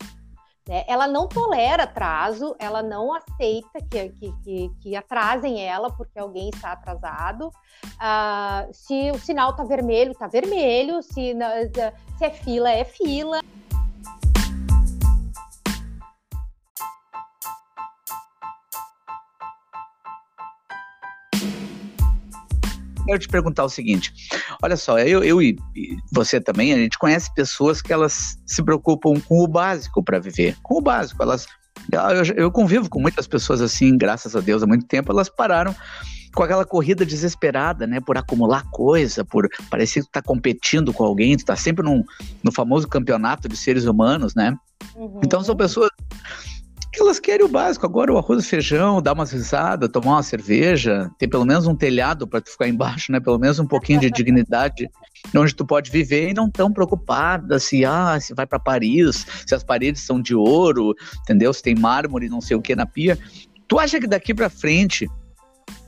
Né? Ela não tolera atraso, ela não aceita que, que, que, que atrasem ela porque alguém está atrasado. Uh, se o sinal está vermelho, está vermelho. Se, se é fila, é fila. Quero te perguntar o seguinte: olha só, eu, eu e você também, a gente conhece pessoas que elas se preocupam com o básico para viver, com o básico. Elas, eu, eu convivo com muitas pessoas assim, graças a Deus, há muito tempo, elas pararam com aquela corrida desesperada, né, por acumular coisa, por parecer que tu tá competindo com alguém, tu tá sempre num, no famoso campeonato de seres humanos, né? Uhum. Então são pessoas que elas querem o básico. Agora o arroz e feijão, dar umas risadas, tomar uma cerveja, ter pelo menos um telhado para tu ficar embaixo, né? Pelo menos um pouquinho de dignidade onde tu pode viver e não tão preocupada se ah, se vai para Paris, se as paredes são de ouro, entendeu? Se tem mármore, não sei o que na pia. Tu acha que daqui para frente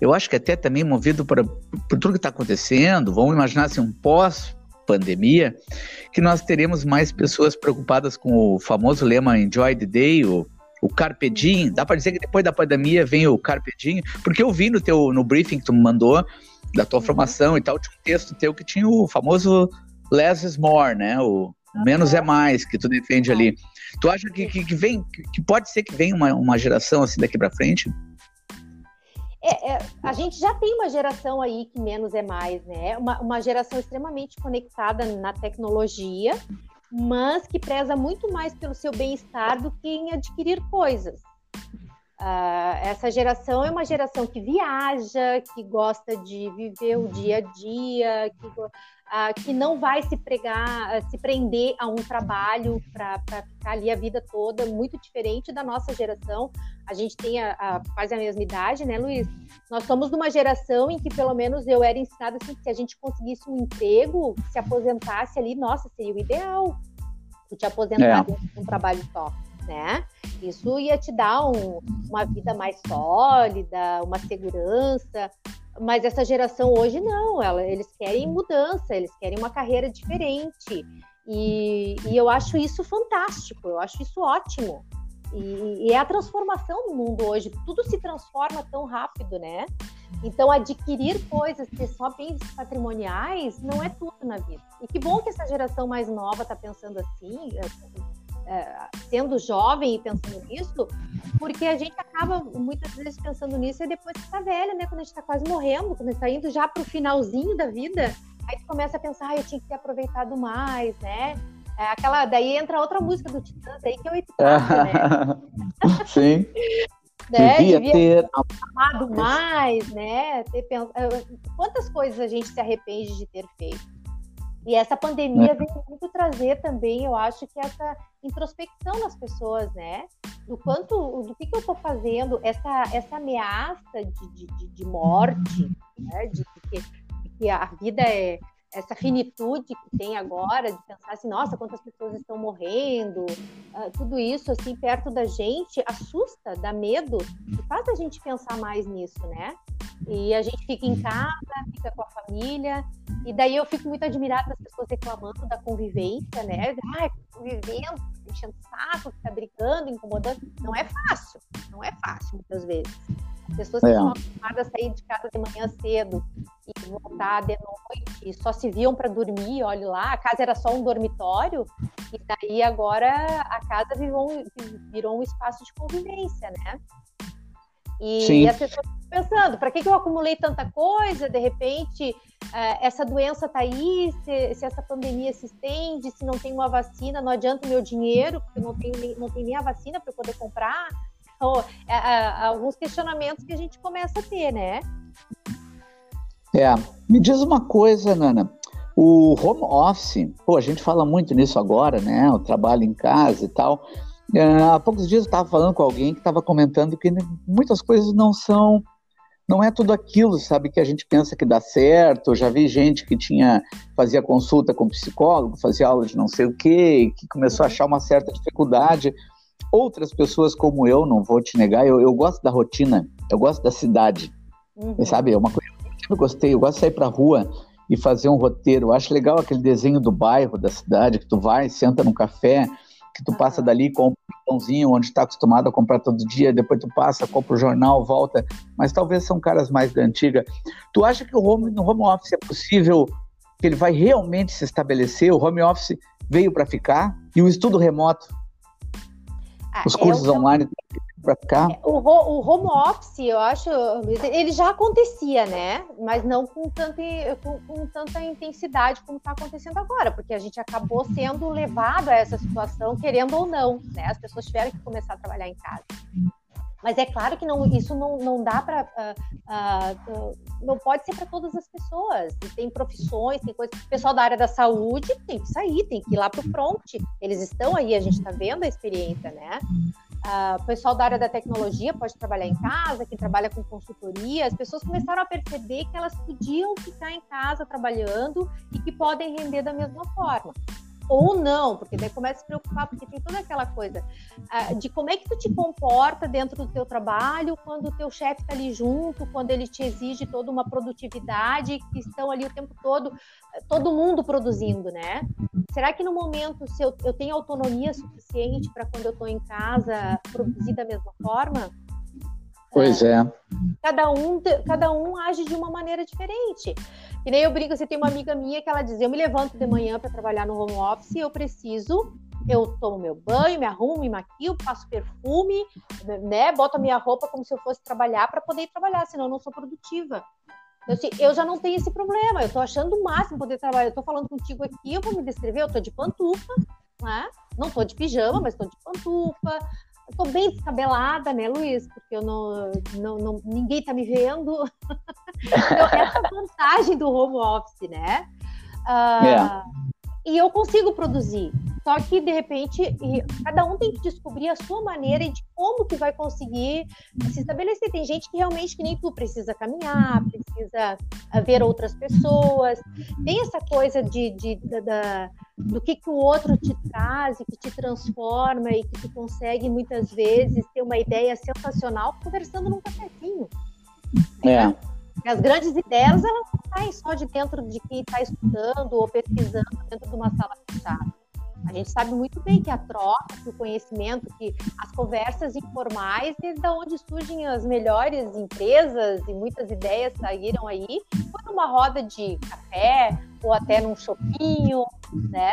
eu acho que até também movido por, por tudo que está acontecendo, vamos imaginar assim, um pós pandemia, que nós teremos mais pessoas preocupadas com o famoso lema Enjoy the Day, o o Carpe Diem, dá para dizer que depois da pandemia vem o Carpe Diem, porque eu vi no teu no briefing que tu me mandou da tua formação e tal, tinha um texto teu que tinha o famoso less is more, né? O menos é mais que tu defende ali. Tu acha que, que, que vem, que pode ser que venha uma, uma geração assim daqui para frente? É, é, a gente já tem uma geração aí que menos é mais, né? Uma, uma geração extremamente conectada na tecnologia mas que preza muito mais pelo seu bem-estar do que em adquirir coisas. Uh, essa geração é uma geração que viaja, que gosta de viver o dia a dia, que, uh, que não vai se pregar, uh, se prender a um trabalho para ficar ali a vida toda, muito diferente da nossa geração. A gente tem a, a, quase a mesma idade, né, Luiz? Nós somos numa geração em que, pelo menos, eu era ensinada assim, que se a gente conseguisse um emprego, se aposentasse ali, nossa, seria o ideal. Tu te aposentar é. de um trabalho só, né? Isso ia te dar um, uma vida mais sólida, uma segurança. Mas essa geração hoje não, ela, eles querem mudança, eles querem uma carreira diferente. E, e eu acho isso fantástico, eu acho isso ótimo. E, e, é a transformação do mundo hoje. Tudo se transforma tão rápido, né? Então, adquirir coisas, ter só bens patrimoniais, não é tudo na vida. E que bom que essa geração mais nova está pensando assim, sendo jovem e pensando nisso, porque a gente acaba muitas vezes pensando nisso e depois que está velha, né? Quando a gente está quase morrendo, quando a gente está indo já para o finalzinho da vida, aí tu começa a pensar, ah, eu tinha que ter aproveitado mais, né? É aquela, daí entra outra música do Titãs aí que é o Epitáfio, né? Sim. né? Devia, Devia ter amado mais, né? Ter pens... Eh, quantas coisas a gente se arrepende de ter feito? E essa pandemia é. veio muito trazer também, eu acho que essa introspecção nas pessoas, né? Do quanto, do que, que eu estou fazendo, essa, essa ameaça de, de, de morte, né? De, de, que, de que a vida é, essa finitude que tem agora de pensar assim, nossa, quantas pessoas estão morrendo, uh, tudo isso assim perto da gente assusta, dá medo e faz a gente pensar mais nisso, né? E a gente fica em casa, fica com a família e daí eu fico muito admirada das pessoas reclamando da convivência, né? Ai, convivendo, enchendo saco, fica brigando, incomodando, não é fácil, não é fácil muitas vezes. Pessoas que é. estão acostumadas a sair de casa de manhã cedo e voltar de noite, só se viam para dormir, olha lá, a casa era só um dormitório, e daí agora a casa virou, virou um espaço de convivência, né? E, Sim. as pessoas pensando, para que, que eu acumulei tanta coisa? De repente, é, essa doença está aí, se, se, essa pandemia se estende, se não tem uma vacina, não adianta o meu dinheiro, porque não tem, não tem nem a vacina para eu poder comprar. Então, é, é, alguns questionamentos que a gente começa a ter, né? É, me diz uma coisa, Nana. O home office, pô, a gente fala muito nisso agora, né? O trabalho em casa e tal. É, há poucos dias eu estava falando com alguém que estava comentando que muitas coisas não são, não é tudo aquilo, sabe, que a gente pensa que dá certo. Eu já vi gente que tinha fazia consulta com psicólogo, fazia aula de não sei o quê, que começou a achar uma certa dificuldade outras pessoas como eu, não vou te negar, eu, eu gosto da rotina, eu gosto da cidade, uhum. sabe? É uma coisa que eu sempre gostei, eu gosto de sair pra rua e fazer um roteiro. Eu acho legal aquele desenho do bairro, da cidade, que tu vai, senta num café, que tu uhum. passa dali, compra um pãozinho, onde está acostumado a comprar todo dia, depois tu passa, compra o jornal, volta. Mas talvez são caras mais da antiga. Tu acha que o home, no home office é possível que ele vai realmente se estabelecer? O home office veio para ficar e o estudo remoto ah, Os cursos é online para ficar? É, o, o, home office, eu acho, ele já acontecia, né? Mas não com tanta, com, com tanta intensidade como está acontecendo agora, porque a gente acabou sendo levado a essa situação, querendo ou não, né? As pessoas tiveram que começar a trabalhar em casa. Mas é claro que não, isso não, não dá para. Uh, uh, não pode ser para todas as pessoas. Tem profissões, tem coisas. O pessoal da área da saúde tem que sair, tem que ir lá para o front. Eles estão aí, a gente está vendo a experiência, né? Uh, o pessoal da área da tecnologia pode trabalhar em casa, quem trabalha com consultoria, as pessoas começaram a perceber que elas podiam ficar em casa trabalhando e que podem render da mesma forma ou não, porque daí começa a se preocupar, porque tem toda aquela coisa uh, de como é que tu te comporta dentro do teu trabalho quando o teu chefe está ali junto, quando ele te exige toda uma produtividade, que estão ali o tempo todo, todo mundo produzindo, né? Será que no momento, se eu, eu tenho autonomia suficiente para quando eu estou em casa produzir da mesma forma? Pois é. Cada um, cada um age de uma maneira diferente. E nem eu brinco, você tem uma amiga minha que ela diz: eu me levanto de manhã para trabalhar no home office e eu preciso eu tomo meu banho, me arrumo, me maquio, passo perfume, né? Boto a minha roupa como se eu fosse trabalhar para poder trabalhar, senão eu não sou produtiva. Eu, assim, eu já não tenho esse problema, eu tô achando o máximo poder trabalhar. Eu tô falando contigo aqui, eu vou me descrever, eu tô de pantufa, né? Não tô de pijama, mas tô de pantufa, eu tô bem descabelada, né, Luiz? Porque eu não, não, não ninguém tá me vendo. então, essa vantagem do home office, né? Uh, é. E eu consigo produzir. Só que, de repente, cada um tem que descobrir a sua maneira de como que vai conseguir se estabelecer. Tem gente que realmente, que nem tu, precisa caminhar, precisa ah, ver outras pessoas. Tem essa coisa de, de, de da, do que, que o outro te traz e que te transforma e que tu consegue, muitas vezes, ter uma ideia sensacional conversando num cafezinho. É. Né? As grandes ideias, elas não saem só de dentro de quem está estudando ou pesquisando dentro de uma sala fechada. A gente sabe muito bem que a troca, que o conhecimento, que as conversas informais, da onde surgem as melhores empresas e muitas ideias saíram aí, foi numa roda de café ou até num shopping, né?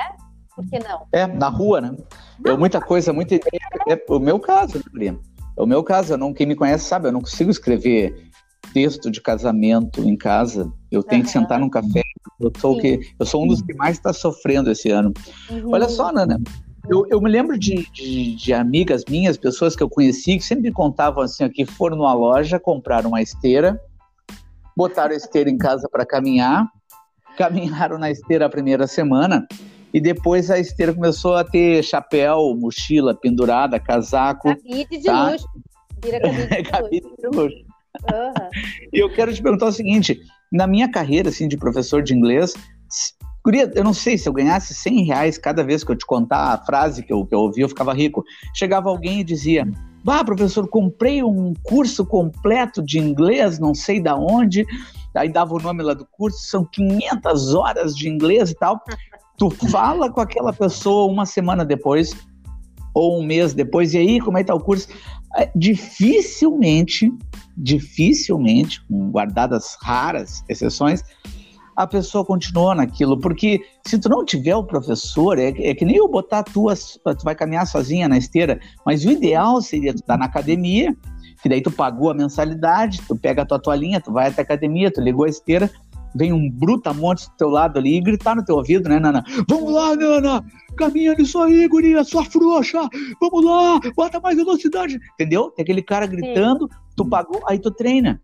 Por que não? É, na rua, né? Eu, muita coisa, muita ideia. É o meu caso, né? É o meu caso. Eu não, quem me conhece sabe, eu não consigo escrever texto de casamento em casa. Eu tenho uhum. que sentar num café. Eu sou, que, eu sou um dos que mais está sofrendo esse ano. Uhum. Olha só, Nana. Eu, eu me lembro de, de, de, amigas minhas, pessoas que eu conheci, que sempre me contavam assim, que foram numa loja, compraram uma esteira, botaram a esteira em casa para caminhar, caminharam na esteira a primeira semana e depois a esteira começou a ter chapéu, mochila pendurada, casaco. Cabide de tá? luxo. Vira cabide de luxo. Uhum. E eu quero te perguntar o seguinte: na minha carreira assim, de professor de inglês, eu não sei se eu ganhasse 100 reais cada vez que eu te contar a frase que eu, que eu ouvi, eu ficava rico. Chegava alguém e dizia: Bah, professor, comprei um curso completo de inglês, não sei da onde. Aí dava o nome lá do curso, são 500 horas de inglês e tal. Tu fala com aquela pessoa uma semana depois, ou um mês depois, e aí, como é que tá o curso? É, dificilmente, dificilmente, guardadas raras exceções, a pessoa continua naquilo, porque se tu não tiver o professor, é, é que nem eu botar tu, tu vai caminhar sozinha na esteira, mas o ideal seria tu estar na academia, que daí tu pagou a mensalidade, tu pega a tua toalhinha, tu vai até a academia, tu ligou a esteira, vem um brutamonte do teu lado ali e gritar no teu ouvido, né, Nana? Vamos lá, Nana! Caminha nisso aí, guria, sua frouxa! Vamos lá, bota mais velocidade! Entendeu? Tem aquele cara gritando, Sim. tu pagou, aí tu treina.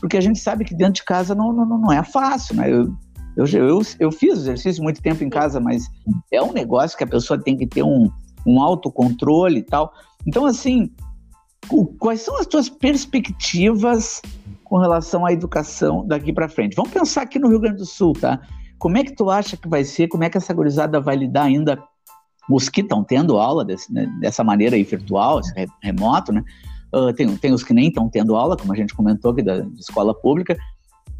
Porque a gente sabe que dentro de casa não, não, não é fácil, né? Eu, eu, eu, eu fiz exercício muito tempo em casa, mas é um negócio que a pessoa tem que ter um, um autocontrole e tal. Então, assim, quais são as tuas perspectivas com relação à educação daqui para frente. Vamos pensar aqui no Rio Grande do Sul, tá? Como é que tu acha que vai ser? Como é que essa gurizada vai lidar ainda? Os que estão tendo aula desse, né, dessa maneira aí virtual, remoto, né? Uh, tem, tem os que nem estão tendo aula, como a gente comentou aqui da escola pública.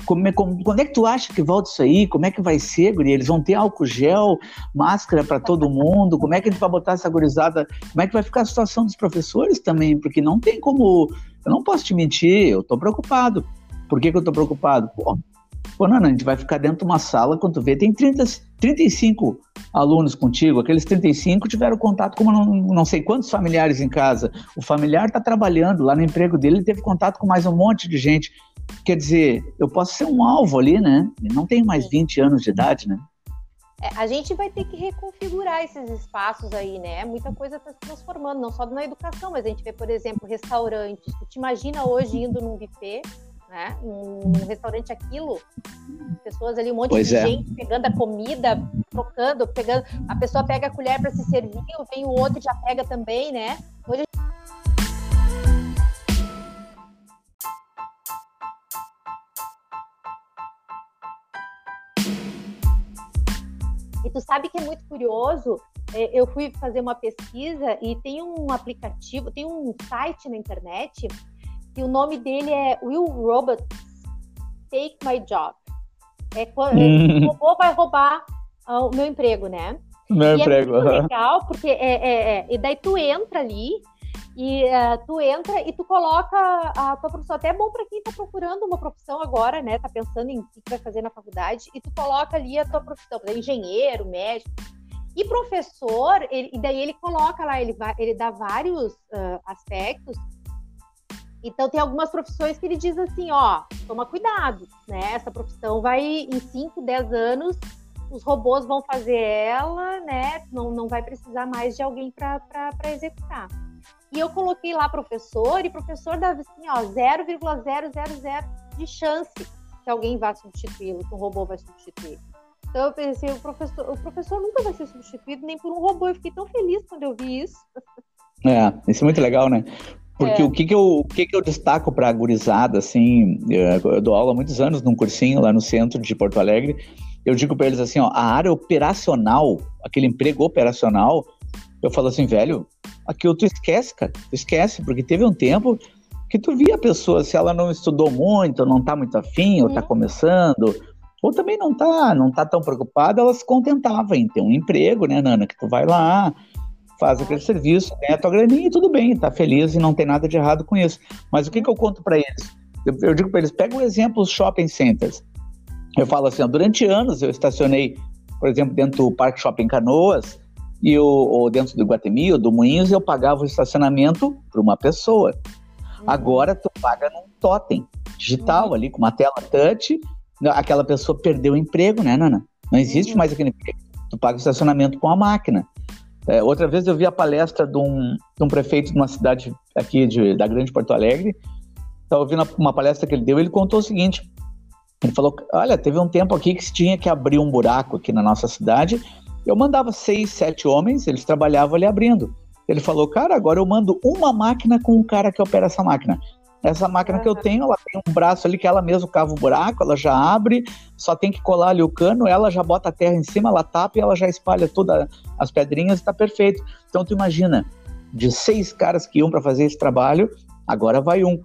Como é, como, quando é que tu acha que volta isso aí? Como é que vai ser, Guri? Eles vão ter álcool gel, máscara para todo mundo? Como é que a gente vai botar essa gurizada? Como é que vai ficar a situação dos professores também? Porque não tem como. Eu não posso te mentir, eu estou preocupado. Por que, que eu estou preocupado? Pô, pô, Nana, a gente vai ficar dentro de uma sala, quando tu vê, tem 30, 35 alunos contigo, aqueles 35 tiveram contato com não, não sei quantos familiares em casa. O familiar está trabalhando lá no emprego dele, ele teve contato com mais um monte de gente. Quer dizer, eu posso ser um alvo ali, né? Eu não tenho mais 20 anos de idade, né? É, a gente vai ter que reconfigurar esses espaços aí, né? Muita coisa está se transformando, não só na educação, mas a gente vê, por exemplo, restaurantes. Tu te imagina hoje indo num buffet, né? Num, restaurante aquilo, pessoas ali, um monte pois de é. gente pegando a comida, trocando, pegando. A pessoa pega a colher para se servir, vem o outro e já pega também, né? Hoje E tu sabe que é muito curioso. É, eu fui fazer uma pesquisa e tem um aplicativo, tem um site na internet que o nome dele é Will Robots Take My Job. É hum. o robô vai roubar uh, o meu emprego, né? Meu e emprego. É muito legal, porque é, é, é, e daí tu entra ali e uh, tu entra e tu coloca a tua profissão. Até é bom para quem está procurando uma profissão agora, né? Tá pensando em o que vai fazer na faculdade, e tu coloca ali a tua profissão, por exemplo, engenheiro, médico. E professor, ele, e daí ele coloca lá, ele, vai, ele dá vários uh, aspectos. Então tem algumas profissões que ele diz assim, ó, toma cuidado, né? Essa profissão vai, em 5, 10 anos, os robôs vão fazer ela, né? Não, não vai precisar mais de alguém para executar. E eu coloquei lá professor, e professor dava assim, ó, 0,000 de chance que alguém vá substituí-lo, que um robô vai substituir. Então eu pensei, o professor, o professor nunca vai ser substituído nem por um robô. Eu fiquei tão feliz quando eu vi isso. É, isso é muito legal, né? Porque é. o, que, que, eu, o que, que eu destaco para a gurizada, assim, eu dou aula há muitos anos num cursinho lá no centro de Porto Alegre, eu digo para eles assim, ó, a área operacional, aquele emprego operacional, eu falo assim, velho, aquilo tu esquece, cara. Tu esquece, porque teve um tempo que tu via a pessoa, se ela não estudou muito, não tá muito afim, ou tá uhum. começando, ou também não tá, não tá tão preocupada, ela se contentava em ter um emprego, né, Nana? Que tu vai lá, faz aquele serviço, ganha a tua graninha e tudo bem, tá feliz e não tem nada de errado com isso. Mas o que, que eu conto para eles? Eu, eu digo para eles, pega o exemplo dos shopping centers. Eu falo assim, ó, durante anos eu estacionei, por exemplo, dentro do Parque Shopping Canoas, e o, ou dentro do Guatemi ou do Moinhos eu pagava o estacionamento para uma pessoa. Uhum. Agora tu paga num totem digital uhum. ali com uma tela touch, aquela pessoa perdeu o emprego, né, Nana? Não existe uhum. mais aquele emprego. Tu paga o estacionamento com a máquina. É, outra vez eu vi a palestra de um, de um prefeito de uma cidade aqui de, da Grande Porto Alegre. Estava ouvindo uma palestra que ele deu. Ele contou o seguinte: Ele falou: Olha, teve um tempo aqui que se tinha que abrir um buraco aqui na nossa cidade. Eu mandava seis, sete homens, eles trabalhavam ali abrindo. Ele falou: Cara, agora eu mando uma máquina com um cara que opera essa máquina. Essa máquina uhum. que eu tenho, ela tem um braço ali que ela mesmo cava o buraco, ela já abre, só tem que colar ali o cano, ela já bota a terra em cima, ela tapa e ela já espalha todas as pedrinhas e tá perfeito. Então tu imagina, de seis caras que iam para fazer esse trabalho, agora vai um.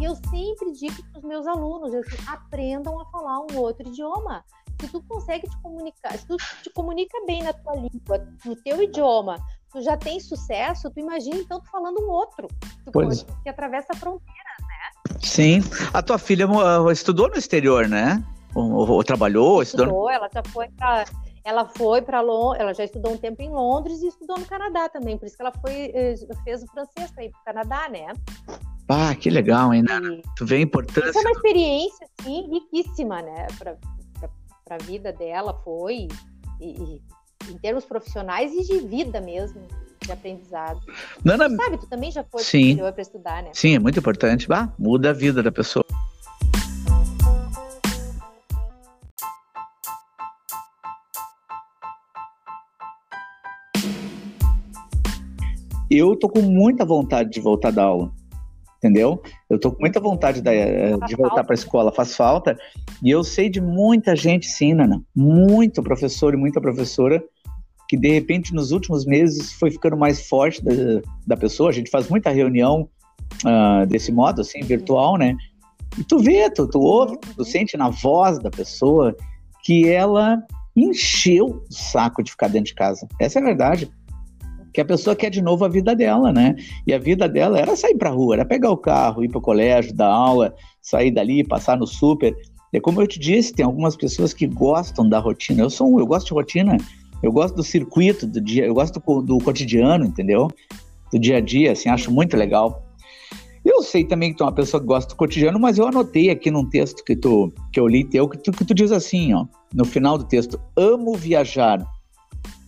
E eu sempre digo para os meus alunos, assim, aprendam a falar um outro idioma se tu consegue te comunicar, se tu te comunica bem na tua língua, no teu idioma, tu já tem sucesso, tu imagina então tu falando um outro, tu pois. Que atravessa a fronteira, né? Sim. A tua filha uh, estudou no exterior, né? Ou, ou, ou trabalhou? Estudou, estudou, ela já foi pra, ela foi para Londres, ela já estudou um tempo em Londres e estudou no Canadá também, por isso que ela foi eh, fez o francês para ir para o Canadá, né? Ah, que legal, hein? E... Tu vê a importância. Isso é uma experiência, sim, riquíssima, né? Pra, para a vida dela foi, e, e, em termos profissionais e de vida mesmo, de aprendizado. Nana... Tu sabe, tu também já foi Sim. para estudar, né? Sim, é muito importante. Bah, muda a vida da pessoa. Eu tô com muita vontade de voltar da aula entendeu? Eu tô com muita vontade de, eh, de voltar para a escola, faz falta. E eu sei de muita gente, sim, Nana, muito professor e muita professora, que de repente nos últimos meses foi ficando mais forte da, da pessoa. A gente faz muita reunião uh, desse modo, assim, virtual, né? E tu vê, tu, tu ouve, tu uhum. sente na voz da pessoa que ela encheu o saco de ficar dentro de casa. Essa é a verdade que a pessoa quer de novo a vida dela, né? E a vida dela era sair para rua, era pegar o carro, ir para o colégio, dar aula, sair dali, passar no super. É como eu te disse, tem algumas pessoas que gostam da rotina. Eu sou um, eu gosto de rotina. Eu gosto do circuito do dia, eu gosto do, do cotidiano, entendeu? Do dia a dia, assim, acho muito legal. Eu sei também que tu é uma pessoa que gosta do cotidiano, mas eu anotei aqui num texto que, tu, que eu li teu, que tu, que tu diz assim, ó, no final do texto, amo viajar,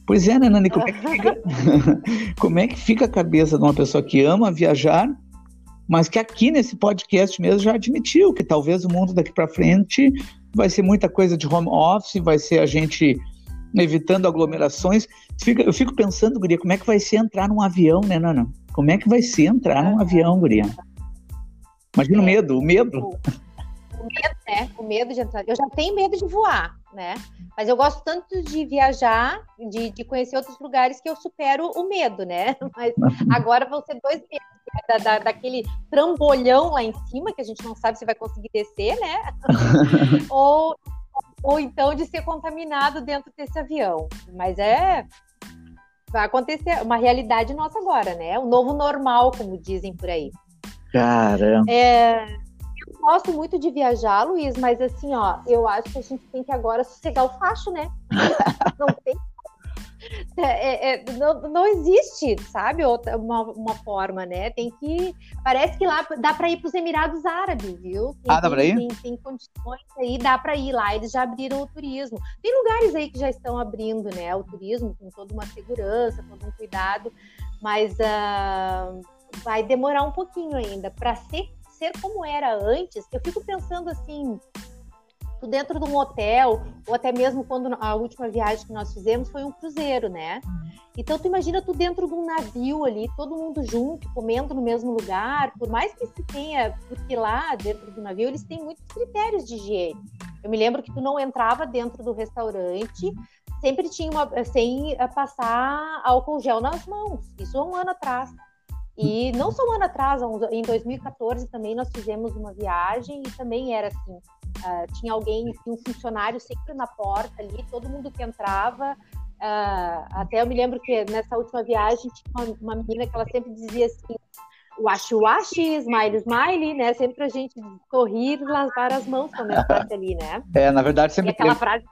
Pois é, né, Nani? Como é, que fica, como é que fica a cabeça de uma pessoa que ama viajar, mas que aqui nesse podcast mesmo já admitiu que talvez o mundo daqui para frente vai ser muita coisa de home office, vai ser a gente evitando aglomerações. Fica, eu fico pensando, Guria, como é que vai ser entrar num avião, né, Nana? Como é que vai ser entrar num avião, Guria? Imagina o é. medo, o medo medo, né? O medo de entrar. Eu já tenho medo de voar, né? Mas eu gosto tanto de viajar, de, de conhecer outros lugares que eu supero o medo, né? Mas agora vão ser dois medos. Né? Da, da, daquele trambolhão lá em cima, que a gente não sabe se vai conseguir descer, né? ou, ou então de ser contaminado dentro desse avião. Mas é. Vai acontecer uma realidade nossa agora, né? O novo normal, como dizem por aí. Caramba. É, gosto muito de viajar, Luiz, mas assim, ó, eu acho que a gente tem que agora sossegar o facho, né? não tem. É, é, não, não existe, sabe, outra, uma, uma forma, né? Tem que. Parece que lá dá para ir para os Emirados Árabes, viu? Tem, ah, dá para ir? Tem, tem, condições aí, dá para ir lá. Eles já abriram o turismo. Tem lugares aí que já estão abrindo, né? O turismo com toda uma segurança, todo um cuidado, mas uh, vai demorar um pouquinho ainda para ser ser como era antes, eu fico pensando assim, tu dentro de um hotel, ou até mesmo quando a última viagem que nós fizemos foi um cruzeiro, né? Então tu imagina tu dentro de um navio ali, todo mundo junto, comendo no mesmo lugar, por mais que se tenha, porque lá dentro do navio eles têm muitos critérios de higiene. Eu me lembro que tu não entrava dentro do restaurante, sempre tinha uma, sem passar álcool gel nas mãos. Isso há um ano atrás. E não só um ano atrás, em 2014 também nós fizemos uma viagem e também era assim, uh, tinha alguém, um funcionário sempre na porta ali, todo mundo que entrava, uh, até eu me lembro que nessa última viagem tinha uma, uma menina que ela sempre dizia assim, wash wash, smile smile, né, sempre a gente sorrir e lavar as mãos quando entrasse ali, né. É, na verdade sempre... E aquela frase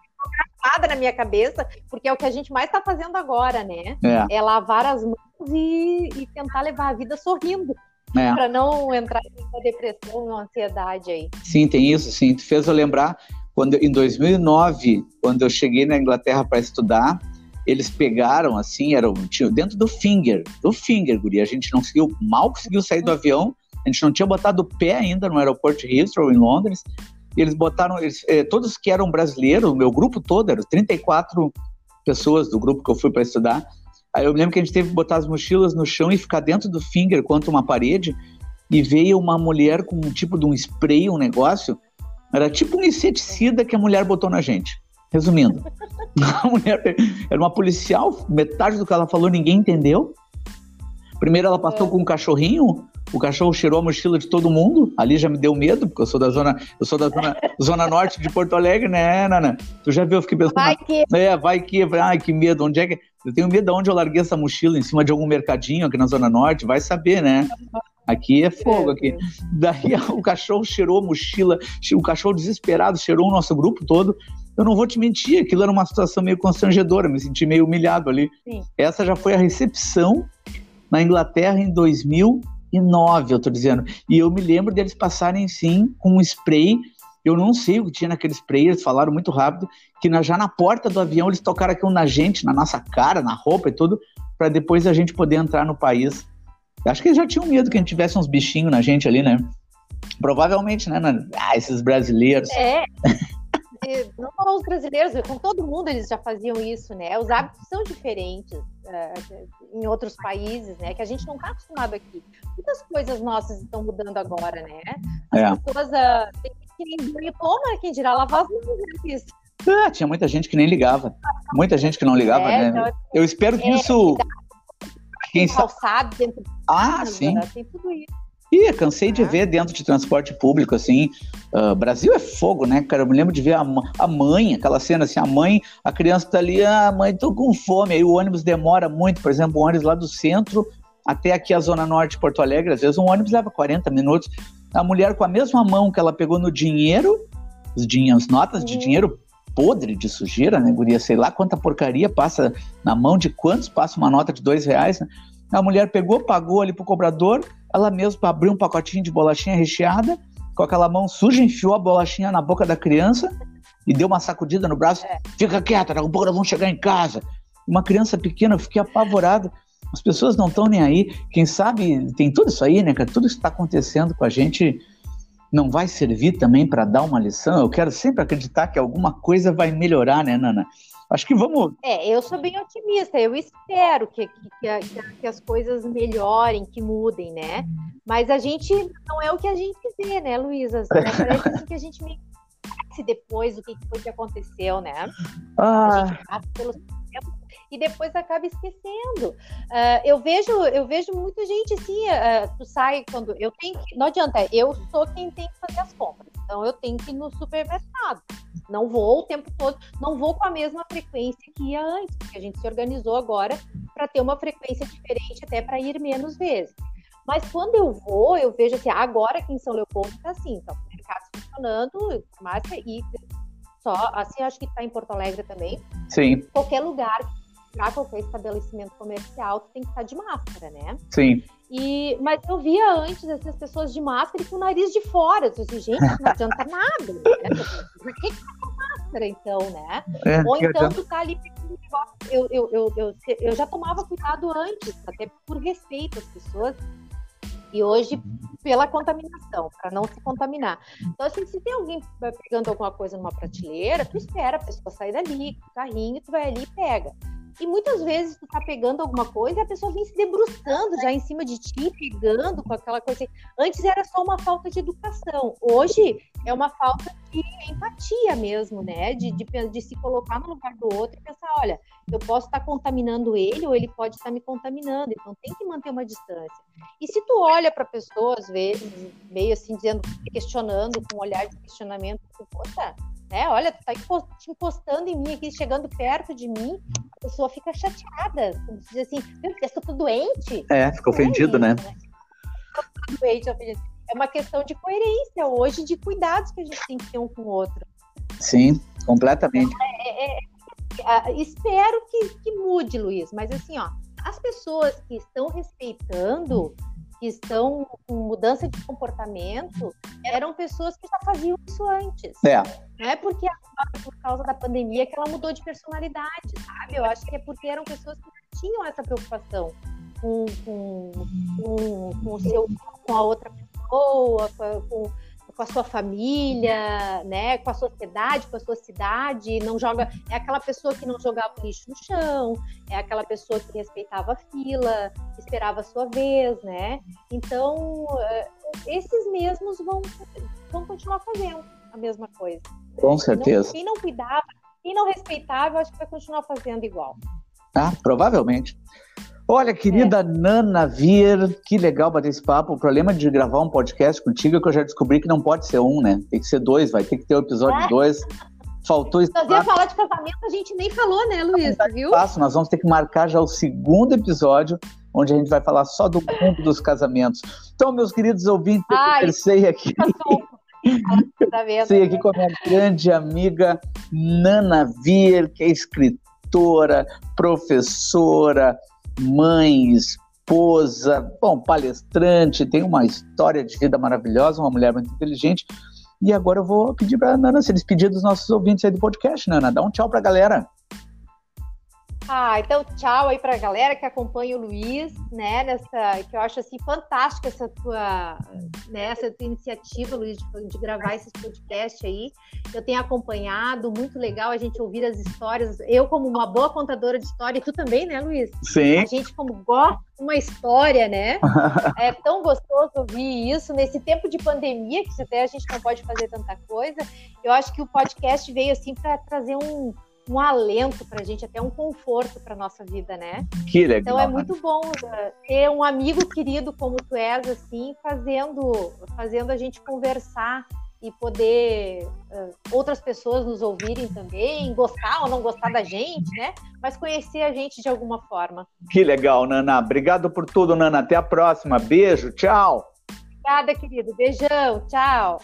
gravada na minha cabeça, porque é o que a gente mais está fazendo agora, né? É. é lavar as mãos e, e, tentar levar a vida sorrindo. É. Para não entrar em uma depressão, uma ansiedade aí. Sim, tem isso, sim. Tu fez eu lembrar quando em 2009, quando eu cheguei na Inglaterra para estudar, eles pegaram assim, era tinha, dentro do finger, do finger, guri. A gente não conseguiu, mal conseguiu sair do avião, a gente não tinha botado o pé ainda no aeroporto de Heathrow, em Londres. E eles botaram, eles, eh, todos que eram brasileiros, o meu grupo todo, eram 34 pessoas do grupo que eu fui para estudar. Aí eu lembro que a gente teve que botar as mochilas no chão e ficar dentro do finger contra uma parede. E veio uma mulher com um tipo de um spray, um negócio. Era tipo um inseticida que a mulher botou na gente. Resumindo, a mulher era uma policial, metade do que ela falou ninguém entendeu. Primeiro ela passou é. com um cachorrinho, o cachorro cheirou a mochila de todo mundo. Ali já me deu medo, porque eu sou da zona, eu sou da zona, zona norte de Porto Alegre, né, Nana? Tu já viu, eu fiquei pensando. Vai que. É, vai que. Ai, que medo. Onde é que. Eu tenho medo de onde eu larguei essa mochila, em cima de algum mercadinho aqui na Zona Norte, vai saber, né? Aqui é fogo, aqui. Daí o cachorro cheirou a mochila, o cachorro desesperado cheirou o nosso grupo todo. Eu não vou te mentir, aquilo era uma situação meio constrangedora, me senti meio humilhado ali. Sim. Essa já foi a recepção na Inglaterra em 2009, eu tô dizendo. E eu me lembro deles passarem, sim, com um spray. Eu não sei o que tinha naquele spray, eles falaram muito rápido, que na, já na porta do avião eles tocaram aquilo na gente, na nossa cara, na roupa e tudo, para depois a gente poder entrar no país. Acho que eles já tinham medo que a gente tivesse uns bichinhos na gente ali, né? Provavelmente, né? Ah, esses brasileiros. É. não só os brasileiros, com todo mundo eles já faziam isso, né? Os hábitos são diferentes uh, em outros países, né? Que a gente não está acostumado aqui. Muitas coisas nossas estão mudando agora, né? As é. pessoas uh, têm que nem toma, quem dirá lavar as mãos, né? Ah, tinha muita gente que nem ligava. Muita gente que não ligava, é, né? Então, Eu espero que é, isso. Quem calçado dentro Ah, casa, sim. Tem tudo isso. Ih, cansei de ver dentro de transporte público, assim. Uh, Brasil é fogo, né, cara? Eu me lembro de ver a, a mãe, aquela cena assim, a mãe, a criança tá ali, ah, mãe, tô com fome. Aí o ônibus demora muito, por exemplo, o ônibus lá do centro até aqui a Zona Norte de Porto Alegre, às vezes um ônibus leva 40 minutos. A mulher com a mesma mão que ela pegou no dinheiro, os dinheiros, as notas uhum. de dinheiro podre de sujeira, né, guria? Sei lá quanta porcaria passa na mão de quantos passa uma nota de dois reais, né? A mulher pegou, pagou ali pro cobrador, ela mesma abriu um pacotinho de bolachinha recheada, com aquela mão suja, enfiou a bolachinha na boca da criança e deu uma sacudida no braço. É. Fica quieta, daqui a pouco nós vamos chegar em casa. Uma criança pequena, eu fiquei apavorado. As pessoas não estão nem aí. Quem sabe, tem tudo isso aí, né, cara? Tudo isso está acontecendo com a gente não vai servir também para dar uma lição? Eu quero sempre acreditar que alguma coisa vai melhorar, né, Nana? Acho que vamos. É, eu sou bem otimista. Eu espero que, que, que, que, as coisas melhorem, que mudem, né? Mas a gente não é o que a gente vê, né, Luísa? Parece assim que a gente meio que depois o que foi que aconteceu, né? Ah. A gente passa pelos e depois acaba esquecendo. Uh, eu vejo, eu vejo muita gente assim, uh, tu sai quando eu tenho que, não adianta, eu sou quem tem que fazer as compras. Então eu tenho que ir no supermercado. Não vou o tempo todo, não vou com a mesma frequência que ia antes, porque a gente se organizou agora para ter uma frequência diferente, até para ir menos vezes. Mas quando eu vou, eu vejo assim, agora aqui em São Leopoldo está assim, então, o mercado funcionando, máscara e só, assim acho que está em Porto Alegre também. Sim. Qualquer lugar, para qualquer estabelecimento comercial, tu tem que estar de máscara, né? Sim. E, mas eu via antes essas pessoas de máscara e com o nariz de fora. Eu disse, gente, não adianta nada. Né? Por que, que tá com máscara, então, né? É, Ou então tu tá ali eu, eu, eu, eu, eu já tomava cuidado antes, até por respeito às pessoas. E hoje, pela contaminação, para não se contaminar. Então, assim, se tem alguém pegando alguma coisa numa prateleira, tu espera a pessoa sair dali, com o carrinho, tu vai ali e pega. E muitas vezes tu tá pegando alguma coisa e a pessoa vem se debruçando já em cima de ti, pegando com aquela coisa. Antes era só uma falta de educação. Hoje é uma falta de empatia mesmo, né? De, de, de se colocar no lugar do outro e pensar, olha, eu posso estar tá contaminando ele ou ele pode estar me contaminando. Então tem que manter uma distância. E se tu olha para a pessoa, às vezes, meio assim, dizendo, questionando, com um olhar de questionamento, tu, poxa, né? Olha, tu tá te encostando em mim aqui, chegando perto de mim, a pessoa fica chateada. Diz assim, meu Deus, eu tô doente. É, fica ofendido, é né? né? Doente, É uma questão de coerência hoje, de cuidados que a gente tem que ter um com o outro. Sim, completamente. Então, é, é, é, espero que, que mude, Luiz, mas assim, ó, as pessoas que estão respeitando que estão com mudança de comportamento eram pessoas que já faziam isso antes. É. Não é porque agora, por causa da pandemia, que ela mudou de personalidade, sabe? Eu acho que é porque eram pessoas que não tinham essa preocupação com, com, com, com, o seu, com a outra pessoa, com, com a sua família, né, com a sociedade, com a sua cidade, não joga, é aquela pessoa que não jogava lixo no chão, é aquela pessoa que respeitava a fila, esperava a sua vez, né? Então, eh, esses mesmos vão vão continuar fazendo a mesma coisa. Com certeza. quem não cuidava, quem não respeitava, acho que vai continuar fazendo igual. Ah, provavelmente. Olha, querida é. Nana Vier, que legal bater esse papo. O problema de gravar um podcast contigo é que eu já descobri que não pode ser um, né? Tem que ser dois, vai ter que ter o episódio é. dois. Faltou isso. Nós ia falar de casamento, a gente nem falou, né, Luiz? Tá viu? Fácil, nós vamos ter que marcar já o segundo episódio, onde a gente vai falar só do mundo dos casamentos. Então, meus queridos ouvintes, Ai, eu conversei aqui. Conversei aqui com a minha grande amiga Nana Vier, que é escritora, professora, mãe, esposa, bom, palestrante, tem uma história de vida maravilhosa, uma mulher muito inteligente. E agora eu vou pedir para a Nana se despedir dos nossos ouvintes aí do podcast, Nana. Dá um tchau para a galera. Ah, então tchau aí para a galera que acompanha o Luiz, né, nessa, que eu acho assim fantástica essa tua, né, essa tua iniciativa, Luiz, de, de gravar esse podcast aí. Eu tenho acompanhado, muito legal a gente ouvir as histórias. Eu como uma boa contadora de história, e tu também, né, Luiz? Sim. A gente como gosta de uma história, né? é tão gostoso ouvir isso nesse tempo de pandemia que até a gente não pode fazer tanta coisa. Eu acho que o podcast veio assim para trazer um um alento para a gente, até um conforto para nossa vida, né? Que legal. Então é muito bom ter um amigo querido como tu és, assim, fazendo, fazendo a gente conversar e poder uh, outras pessoas nos ouvirem também, gostar ou não gostar da gente, né? Mas conhecer a gente de alguma forma. Que legal, Nana. Obrigado por tudo, Nana. Até a próxima. Beijo, tchau. Obrigada, querido. Beijão, tchau.